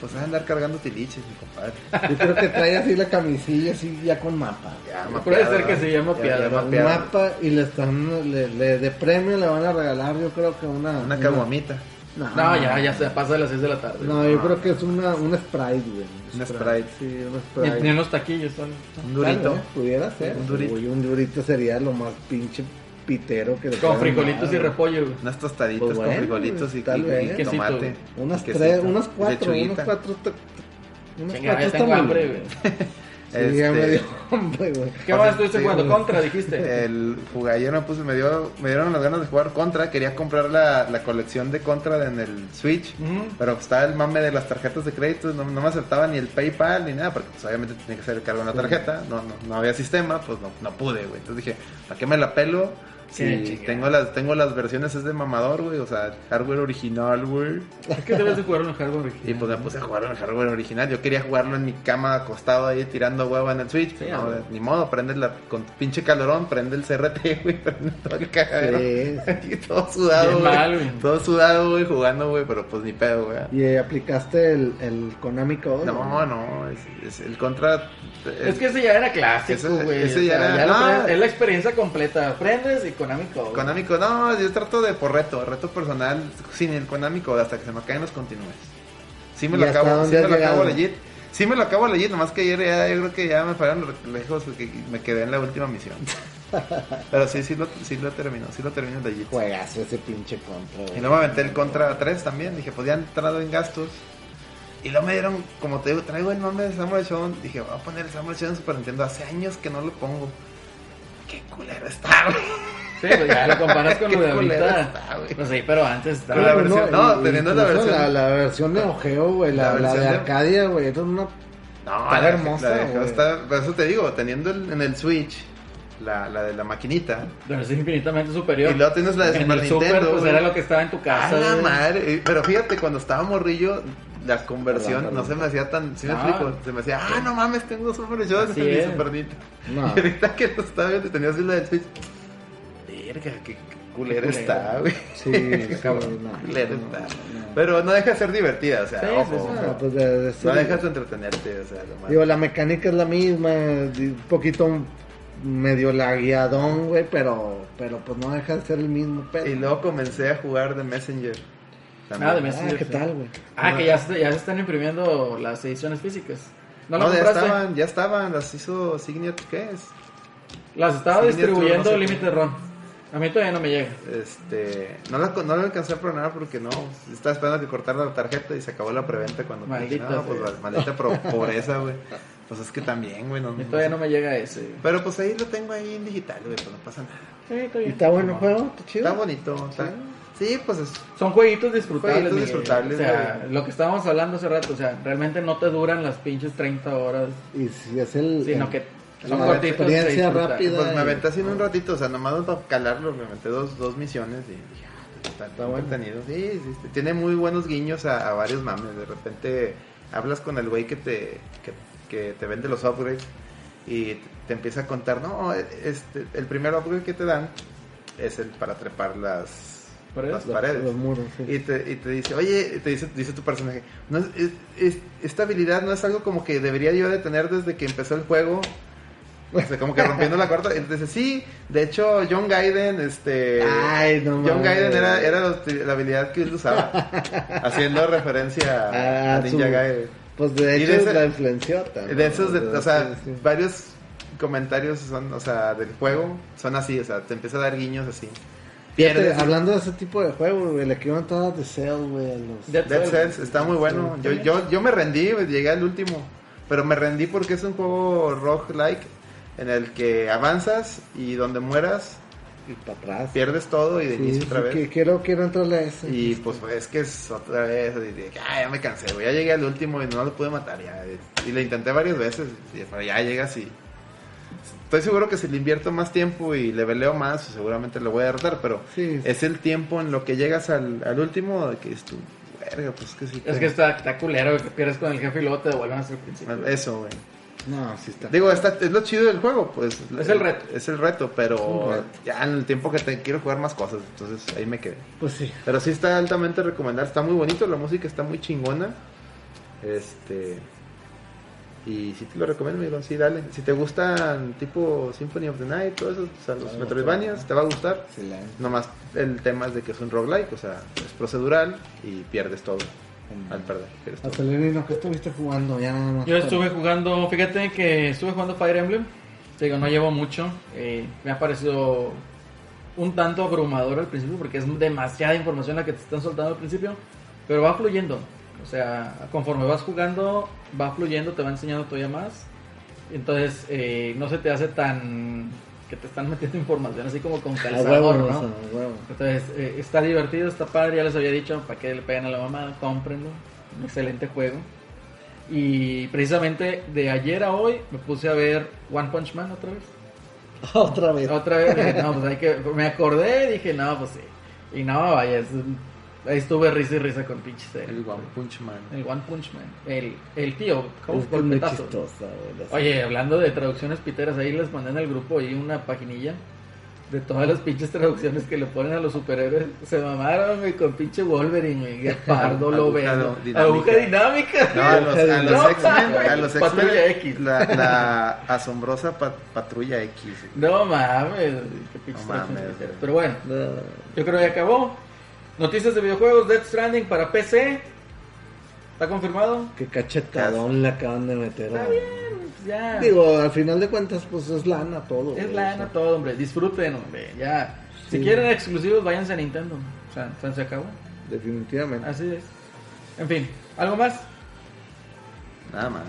Pues va a andar cargando tiliches, mi compadre. Yo creo que trae así la camisilla, así ya con mapa. Ya, Puede ser que se llama Ya- piada. Un mapa y le están le, le- de premio le van a regalar yo creo que una Una caguamita. No, ya, ya se pasa de las 6 de la tarde. No, yo creo que es una, un Sprite, güey. Un Sprite. Sí, un Sprite. ni en los taquillos son. Un durito. Tal vez, pudiera ser. Un durito. Uy, un durito sería lo más pinche pitero que le Con frijolitos dar, y repollo, güey. Unas tostaditas Pues con bueno, frijolitos y, tal y- vez. y Quesito, tomate. Unas Quesito, tres, unas cuatro, unas cuatro. Unas ya cuatro tengo está hambre, güey. Sí, ya Este, me dio hambre, güey. ¿Qué más estuviste Sí, jugando? güey. Contra, dijiste. El ayer me puse, me, dio, me dieron las ganas de jugar Contra. Quería comprar la, la colección de Contra en el Switch. Ujú. Pero pues, estaba el mame de las tarjetas de crédito, no, no me aceptaba ni el PayPal ni nada, porque pues, obviamente tenía que hacer el cargo en la tarjeta, no, no, no había sistema, pues no, no pude, güey. Entonces dije, ¿para qué me la pelo? Chingada. tengo las, tengo las versiones es de mamador, güey, o sea, hardware original, güey. Es que debes de jugar en el hardware original. Y pues me puse a jugar en el hardware original. Yo quería jugarlo en mi cama acostado ahí tirando huevo en el Switch. Sí, no, ni modo, prende la, con pinche calorón, prende el CRT, güey, prende todo el cagadero. Sí, Y todo sudado, güey. Todo sudado, güey, jugando, güey, pero pues ni pedo, güey. Y eh, aplicaste el, el Konami Code. No, no, es, es el contra. Es que ese ya era clásico, güey. ese ya sea, era- lo no. aprendes- es la experiencia completa. Aprendes y Konami Code. Konami Code, no, yo trato de por reto, reto personal, sin el Konami Code, hasta que se me caen los continúes. Sí me ¿Y lo acabo, sí me lo acabo llegado? legit. Sí me lo acabo legit, nomás que ayer ya, yo creo que ya me fallaron los reflejos porque me quedé en la última misión. Pero sí, sí lo, sí lo termino, sí lo termino legit. Juegazo ese pinche contra. Y luego me aventé el Contra 3 también. Dije, pues ya han entrado en gastos. Y luego me dieron, como te digo, traigo el nombre de Samuel Shown. Dije, voy a poner el Samuel Shown en Super Nintendo. Hace años que no lo pongo. Qué culero está, güey. Sí, pues ya lo comparas con lo de ahorita. está. Pues sí, pero antes la estaba. versión- no, teniendo la versión- La, la versión de Ogeo, güey, la, La la versión de Arcadia, güey, era una... No, Está la- hermosa, la estar- por eso te digo, teniendo el- en el Switch la, la de la maquinita. Pero es infinitamente superior. Y luego tienes la de en Super el Super, Nintendo, pues güey. era lo que estaba en tu casa. A la güey. madre. Pero fíjate, cuando estaba morrillo, la conversión no se me hacía tan. ¿Sí me Ah. explico? Se me hacía, ah, no mames, tengo Super Shows Así en mi es. Super Nintendo. No. Y ahorita que lo estaba viendo, tenía así la del Switch. Verga, qué, qué culera Qué está, güey. Sí, Qué sí, cabrón, no, culera no, está. no. Pero no deja de ser divertida, o sea, Sí, ojo. sí, sí. ojo. No, pues de, de No ser- dejas de entretenerte, o sea, lo más. Digo, la mecánica es la misma, un poquito medio lagueadón, güey, pero, pero pues no deja de ser el mismo pedo. Y luego comencé a jugar de Messenger. También. Ah, de Ah, Messenger. ¿qué sí. tal, güey? Ah, que ya se, ya se están imprimiendo las ediciones físicas. ¿No, No, ya estaban, ya estaban, las hizo Signet, ¿qué es? Las estaba Signature, distribuyendo no sé Limited Run. A mí todavía no me llega. Este, no la, no la alcancé a programar porque no, estaba esperando que cortara la tarjeta y se acabó la preventa cuando Maldita dije, no, pues la- maldita pro- pobreza, güey. Pues es que también, güey, no, A mí no todavía sé. no me llega ese. Pero pues ahí lo tengo ahí en digital, güey, pues no pasa nada. Sí, está ¿Y bien. está bueno el juego? ¿Está chido? Está bonito, está. Sí, pues es Son jueguitos disfrutables. Jueguitos disfrutables, O sea, güey. lo que estábamos hablando hace rato, o sea, realmente no te duran las pinches 30 horas, Y si es el... sino el- que son cortitos. experiencia rápida. Pues me y- aventé así en un ratito, o sea, nomás para calarlo, me aventé dos, dos misiones y dije, ah, está, está bueno. entretenido. Sí, sí, sí, tiene muy buenos guiños a, a varios mames. De repente hablas con el güey que te, que, que te vende los upgrades y te, empieza a contar, no, este, el primer upgrade que te dan es el para trepar las ¿Paredes? las paredes. los muros, sí. Y te, y te dice, oye, te dice, dice tu personaje, no es, es- es- esta habilidad no es algo como que debería yo de tener desde que empezó el juego. O sea, como que rompiendo la cuarta. Dice, sí, de hecho, John Gaiden, este... Ay, no John. Gaiden era, era la, la habilidad que él usaba. haciendo referencia a, Ah, a Ninja su- Gaiden. Pues de Y hecho de ese- la influenció también. De esos, de- o sea, Sí, sí. varios comentarios son, o sea, del juego son así, o sea, te empieza a dar guiños así. Fíjate, hablando de ese tipo de juegos, güey, le quiero entrar a The Cell, güey, los... Dead Dead Cells. Cells está muy bueno. Yo, yo, yo me rendí, llegué al último. Pero me rendí porque es un juego roguelike en el que avanzas y donde mueras Y para atrás. pierdes todo y de Sí, inicio sí, otra vez. que- quiero, quiero entrarle a ese. Y pues es que es otra vez. Y ah, ya me cansé, güey. Ya llegué al último y no lo pude matar. Ya. Y le intenté varias veces. y- pero ya llegas y. Estoy seguro que si le invierto más tiempo y le veleo más, seguramente lo voy a derrotar. Pero Sí. es el tiempo en lo que llegas al, al último de que es tu. Verga, pues que sí. Es que está, está culero que pierdes con el jefe y luego te devuelven hasta el principio. Eso, güey. No, sí está. Digo, está, es lo chido del juego, pues. Es el reto. Es el reto, pero reto. ya en el tiempo que te quiero jugar más cosas, entonces ahí me quedé. Pues sí. Pero sí está altamente recomendado, está muy bonito, la música está muy chingona. Este. Y sí te lo recomiendo, amigo, sí, dale. Si te gustan tipo Symphony of the Night, todos esos, o sea, los Claro, Metroidvanias, te va a gustar. Excelente. Nomás el tema es de que es un roguelike, o sea, es procedural y pierdes todo al perder. todo. Acelerino, ¿qué estuviste jugando? Ya nada más. Yo estuve jugando, fíjate que estuve jugando Fire Emblem. Te digo, no llevo mucho. eh, me ha parecido un tanto abrumador al principio porque es demasiada información la que te están soltando al principio. Pero va fluyendo. O sea, conforme vas jugando, va fluyendo, te va enseñando todavía más. Entonces, eh, no se te hace tan. Que te están metiendo información así como con calzador, huevo, ¿no? huevo. Entonces, eh, está divertido, está padre, ya les había dicho, para que le peguen a la mamá, cómprenlo. Un excelente juego. Y precisamente de ayer a hoy me puse a ver One Punch Man otra vez. Otra vez. Otra vez, dije, no, pues hay que. Me acordé, dije, no, pues sí. Y no, vaya, es un- ahí estuve risa y risa con pinche serie. El One Punch Man. El One Punch Man. El, el tío, ¿cómo Es que es muy golpetazo. chistosa. Oye, hablando de traducciones piteras, ahí les mandé en el grupo ahí una paginilla de todas las pinches traducciones que le ponen a los superhéroes. Se mamaron, güey, con pinche Wolverine, güey, Guepardo, lo Aguja veo. dinámica. Aguja dinámica. No, a los, a los No, X-Men, a los Patrulla X-Men, X. La, la asombrosa pa- patrulla X. No mames, qué pinches No mames. Pero bueno, No. yo creo que acabó. Noticias de videojuegos, Death Stranding para PC. ¿Está confirmado? Qué cachetadón le acaban de meter. a- Está bien, pues ya. Digo, al final de cuentas, pues es lana todo. Es güey, lana o sea. todo, hombre. Disfruten, hombre. Ya. Si quieren exclusivos, váyanse a Nintendo. O sea, o sea, se acabó. Definitivamente. Así es. En fin, ¿algo más? Nada más.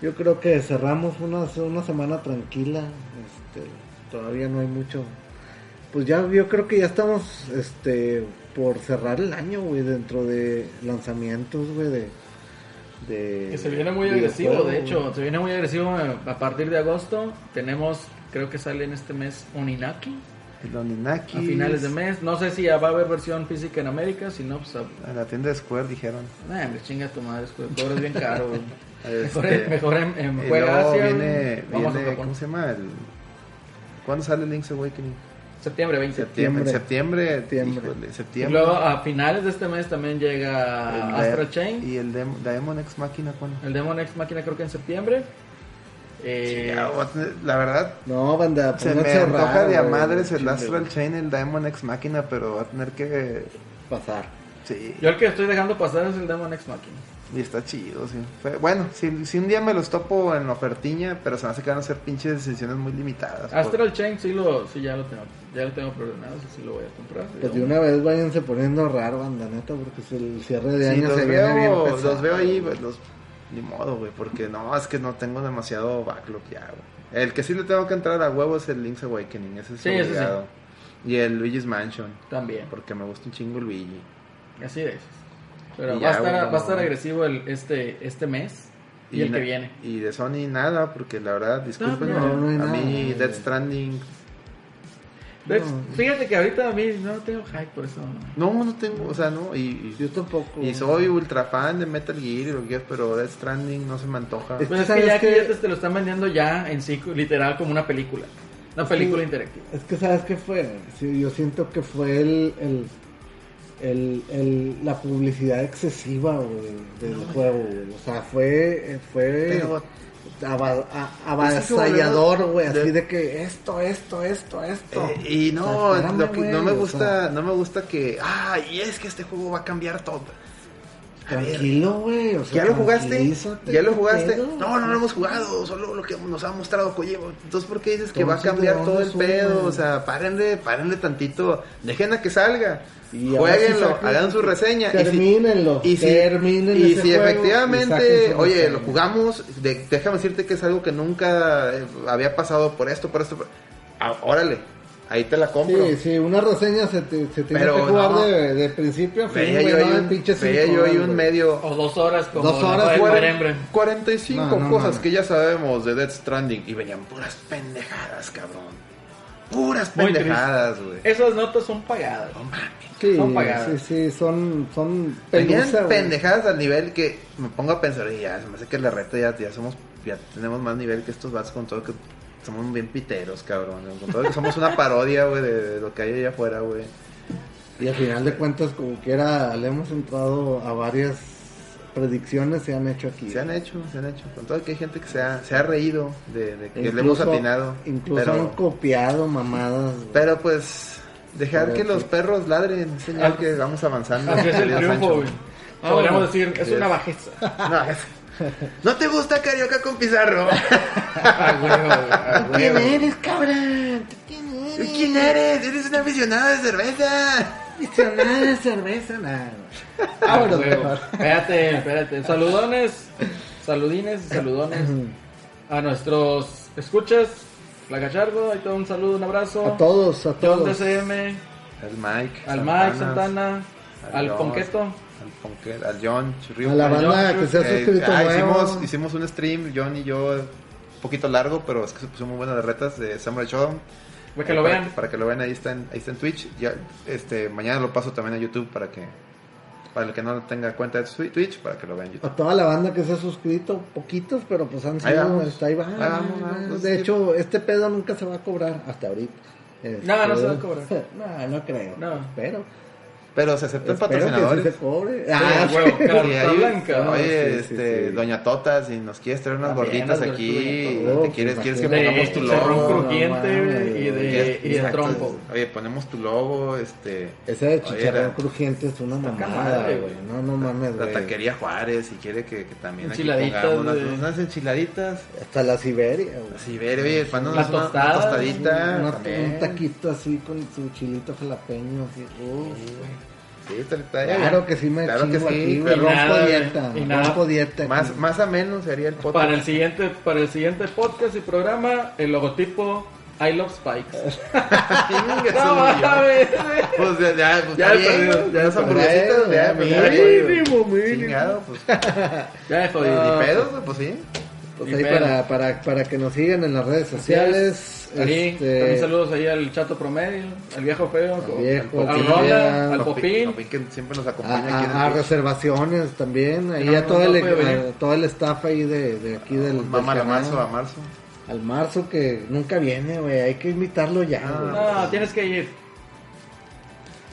Yo creo que cerramos una, una semana tranquila. Este, todavía no hay mucho. Pues ya, yo creo que ya estamos este, por cerrar el año, güey, dentro de lanzamientos, güey, de, de. Que se viene muy agresivo, de hecho. güey. Se viene muy agresivo eh, a partir de agosto. Tenemos, creo que sale en este mes Oninaki. El Oninaki. A finales de mes. No sé si ya va a haber versión física en América. Si no, pues. a- En la tienda de Square dijeron. Nah, hombre, chinga tu madre, es es bien caro. güey. Mejor, Este, mejor en, juega Asia, viene, Vamos a viene. ¿cómo se llama? El, ¿Cuándo sale Link's Awakening? Septiembre 20. Septiembre. Septiembre. Septiembre. híjole, Y septiembre. luego a finales de este mes también llega El Astral de- Chain. Y el Dem- Daemon X Máquina, ¿cuándo? El Demon X Máquina creo que en septiembre. Eh, la verdad, No, banda, se me antoja de a madres el Astral. Chain, el Daemon X Máquina, pero va a tener que. Pasar. Sí. yo el que estoy dejando pasar es el Demon X Máquina. Y está chido, sí. Fue- bueno, si, si un día me los topo en ofertiña, pero se me hace que van a ser pinches ediciones muy limitadas. Astral Chain sí lo sí ya lo tengo, ya lo tengo preordenado, sí, sí lo voy a comprar. Pues de una vez váyanse poniendo raro, banda, neta, porque si el cierre de Sí, año los se viene bien veo, pesado. los veo ahí, pues, los... Ni modo, güey, porque no, es que no tengo demasiado backlog ya, güey. El que sí le tengo que entrar a huevo es el Link's Awakening, ese es Sí, ese sí. obligado. Y el Luigi's Mansion, También, porque me gusta un chingo Luigi. así es. Pero va, a estar, güey, va a estar no. agresivo el, este, este mes y, el que viene. Y de Sony nada, porque la verdad, discúlpenme, no, no hay a mí. Death Stranding... No. Fíjate que ahorita a mí no tengo hype por eso. No, no tengo, o sea, no, y... y- Yo tampoco. Y soy ultra fan de Metal Gear y lo que pero Death Stranding no se me antoja. Es- Pues es ¿Sabes que ya aquí qué? ya te, te lo están vendiendo ya en sí, literal, como una película. Una película Sí. interactiva. Es que, ¿sabes qué fue? Sí, yo siento que fue el, el, el, el- la publicidad excesiva, del juego. O sea, fue, fue ava- a- avasallador, güey, de- así de que esto, esto, esto, esto. Eh, y no, O sea, espérame, lo que, no me o gusta, sea, no me gusta que, ah, y es que este juego va a cambiar todo. Tranquilo, güey. O sea, ¿Ya lo jugaste? ¿Ya lo ¿qué jugaste? No, no lo hemos jugado, solo lo que nos ha mostrado Kojima. Entonces, ¿por qué dices que va a cambiar ¿de todo el pedo? O sea, párenle, párenle tantito, dejen a que salga. Y Jueguenlo, hagan su reseña. y si- Termínenlo. Y si, terminen y si juego efectivamente, oye, reseña. lo jugamos, de- déjame decirte que es algo que nunca eh, había pasado por esto, por esto. por- Ah, órale, ahí te la compro. Sí, sí, una reseña se, te, se tiene Pero que jugar no. de, de principio a fin, Veía yo no un, pinches veía yo ahí un medio... O dos horas como Dos la horas, de cuaren- Fire Emblem. 45 No, no cosas que ya sabemos de Death Stranding y venían puras pendejadas, cabrón. Puras Muy pendejadas, güey. Esas notas son pagadas. No mames. Sí, Son pagadas. sí, sí, son, son Venían pelusa, pendejadas al nivel que me pongo a pensar, y ya, se me hace que la reta ya, ya somos, ya tenemos más nivel que estos vatos con todo que somos bien piteros, cabrón. Somos una parodia, güey, de, de lo que hay allá afuera, güey. Y al final de cuentas, como quiera, le hemos entrado a varias predicciones se han hecho aquí. Se han hecho, se han hecho. Con todo que hay gente que se ha, se ha reído de, de que le hemos atinado. Incluso han pero, copiado mamadas. pero pues, dejar Pero que sí. los perros ladren, señal que vamos avanzando. Así es el triunfo. Ah, Podríamos bueno. decir, es Sí. una bajeza. No, es- ¿No te gusta Carioca con Pizarro? Ah, güey, ah, güey. ¿Quién eres, cabrón? ¿Quién eres? ¿Quién eres? Eres un aficionado de cerveza. Aficionado de cerveza, nada. Ah, Vámonos, mejor. Espérate, espérate. Saludones, saludines y saludones a nuestros escuchas. La Gachardo, ahí todo un saludo, un abrazo. A todos, a John todos. DCM, Al Mike. al Mike Santana, al John, Ponqueto. Al, Ponquet, al John Churriuca. A la banda John que se ha Eh, suscrito ah, nuevo. hicimos, hicimos un stream, John y yo, un poquito largo, pero es que se puso muy buenas las retas de Samurai Shodown. Para que lo para vean. para que lo vean, ahí está en, ahí está en Twitch. Ya, este, mañana lo paso también a YouTube para que, para el que no tenga cuenta de Twi- Twitch, para que lo vean en A YouTube. toda la banda que se ha suscrito, poquitos, pero pues han Ahí sido, vamos. está ahí va. Ahí vamos, vamos. de hecho, este pedo nunca se va a cobrar hasta ahorita. Este, No, no se va a cobrar. no, no creo. No. Pero Pero se aceptan que patrocinadores. se cobre. Sí, Ah, huevo, sí. carta Sí, ahí- blanca. no, Oye, sí, este, sí. Doña Tota, si nos quieres traer unas gorditas aquí, oh, te quieres, quieres que pongamos tu de chicharrón logo. no crujiente mames, y de, y de trompo. Oye, ponemos tu logo, este, Ese de chicharrón Oye, crujiente es una mamada, güey. No, no mames, la taquería Juárez, si quiere que, que también aquí pongamos unas, güey. unas enchiladitas. Hasta la Siberia, güey. Sí, ver, oye, pan, La una, tostadita. Un taquito así con su chilito jalapeño, así. Sí. Claro que sí me Claro que chingo sí, aquí, güey. nada, Rompo güey. dieta, Y nada. rompo dieta. aquí. Más, más ameno sería el podcast. Para el siguiente, para el siguiente podcast y programa, el logotipo I Love Spikes. No mames. Pues ya, ya, pues Ya he perdido, ya perdido. hamburguesitas, ya, ya, Mínimo, güey. mínimo. Chingado, pues. Ya he jodido. Ni pedos, güey, pues sí. Pues ahí para, para, para que nos sigan en las redes sociales. Ahí, este, también saludos ahí al chato promedio, al viejo feo, Al viejo, al al Rola, al Popín. Popín que siempre nos a, acompaña aquí en a- a reservaciones también. Ahí no, a, todo no el, a todo el staff ahí de, de aquí del, del Mamá a canal. marzo, a marzo. Al marzo que nunca viene, güey. Hay que invitarlo ya. Ah. güey. No, tienes que ir.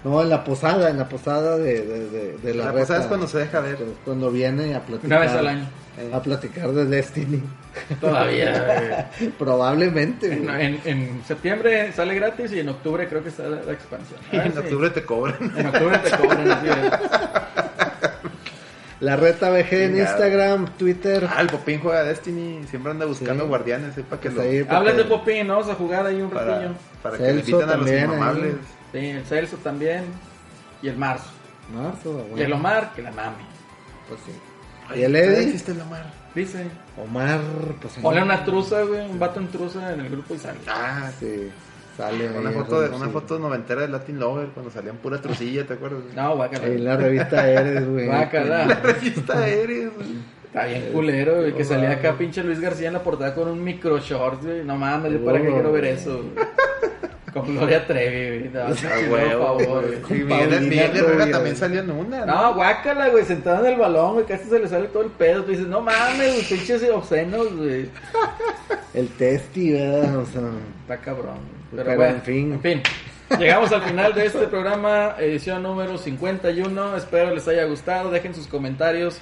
No, en la posada, en la posada de, de, de, de la, La reta. posada es cuando se deja ver. Cuando viene a platicar. Una vez al año. A platicar de Destiny. Todavía. Probablemente. En, güey. en- en septiembre sale gratis y en octubre creo que está la, la expansión. En si- octubre te cobran. en octubre te cobran. así es. La Reta VG en. Instagram, Twitter. Ah, el Popín juega Destiny. Siempre anda buscando Sí. guardianes. Sepa que Pues lo. Hablas de Popín, ¿no? vamos a jugar ahí un Para, ratillo. para que le Celso inviten a los también inmamables. ahí. Sí, el Celso también. Y el Marzo. Marzo, güey. Y el Omar, que la mame. Pues sí. Ay, Y el ¿todavía Eddie. existe el Omar? Dice. Omar, pues. Ponle una truza, güey. Un vato en truza en el grupo y sale. Ah, Sí, sale. Una ahí, foto, de, una foto noventera de Latin Lover cuando salían pura trucilla, ¿te acuerdas? No, guácala. Ahí en la revista Eres, güey. Guácala. La revista Eres, güey. Está bien culero, güey. Que salía acá pinche Luis García en la portada con un micro short, güey. No mames, ¿yo ¿para qué Oh. quiero ver eso? Con Gloria Trevi, güey. No, A no, huevo, por favor. Y Miguel, Miguel Herrera también salió en una, No, guácala, güey, sentado en el balón, güey, casi se le sale todo el pedo. Tú dices, no mames, güey, pinches obscenos, güey. El testi, ¿verdad? O sea. Está cabrón. Pero, Pero, bueno, en fin. En fin. Llegamos al final de este programa, edición número 51. Espero les haya gustado. Dejen sus comentarios.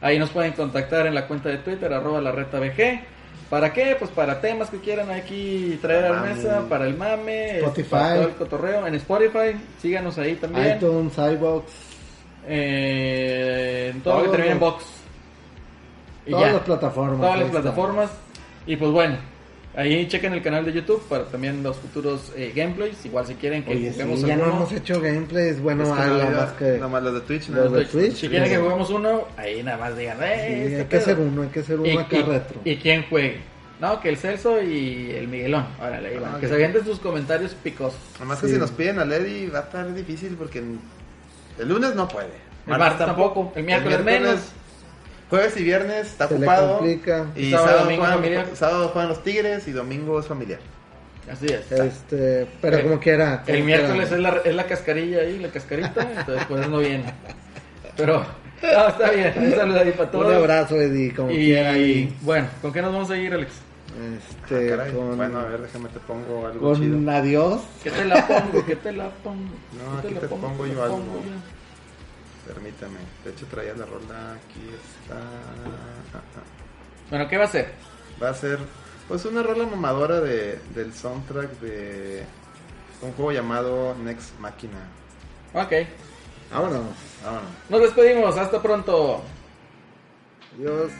Ahí nos pueden contactar en la cuenta de Twitter, arroba la reta BG. ¿Para qué? Pues para temas que quieran aquí traer a la mesa, para el mame, Spotify. para todo el cotorreo. En Spotify, síganos ahí también. iTunes, iBox. Eh, en todo lo que Todo termine en box. Y Todas ya. las plataformas. Todas las plataformas. Y pues bueno, ahí chequen el canal de YouTube para también los futuros eh, gameplays. Igual si quieren que Oye, juguemos sí, ya no alguno. hemos hecho gameplays. Bueno, Es que ah, no más que. Nada más los de Twitch, Los ¿no? de Twitch. Si quieren que sí. juguemos uno, ahí nada más digan, eh, Sí, este hay que hacer uno, hay que hacer uno y, acá y- retro. y quién juegue. No, que el Celso y el Miguelón. Órale, van. Ah, que ok. se avienten sus comentarios picosos. Además que Sí. si nos piden a Lady va a estar difícil porque el lunes no puede. El martes tampoco. El miércoles menos. Jueves y viernes está Se ocupado. Y Sábado, sábado, domingo juegan, familiar. sábado juegan los Tigres y domingo es familiar. Así es. Este, pero El- como quiera. como El miércoles es la, es la cascarilla ahí, la cascarita, entonces pues no viene. Pero, no, está bien. Un saludo ahí para todos. Un abrazo, Eddie, como y, quiera. Y, bueno, ¿con qué nos vamos a ir, Alex? este, Ah, caray. con, Bueno, a ver, déjame te pongo algo chido. con adiós. ¿Qué te la pongo? ¿Qué te la pongo? No, ¿Qué aquí te pongo ¿Qué yo algo. pongo? Permítame. De hecho, traía la rola. Aquí está. Ah, ah. Bueno, ¿qué va a ser? Va a ser, pues, una rola mamadora de, del soundtrack de un juego llamado Next Machina. Ok. Vámonos. Vámonos. Nos despedimos. Hasta pronto. Adiós.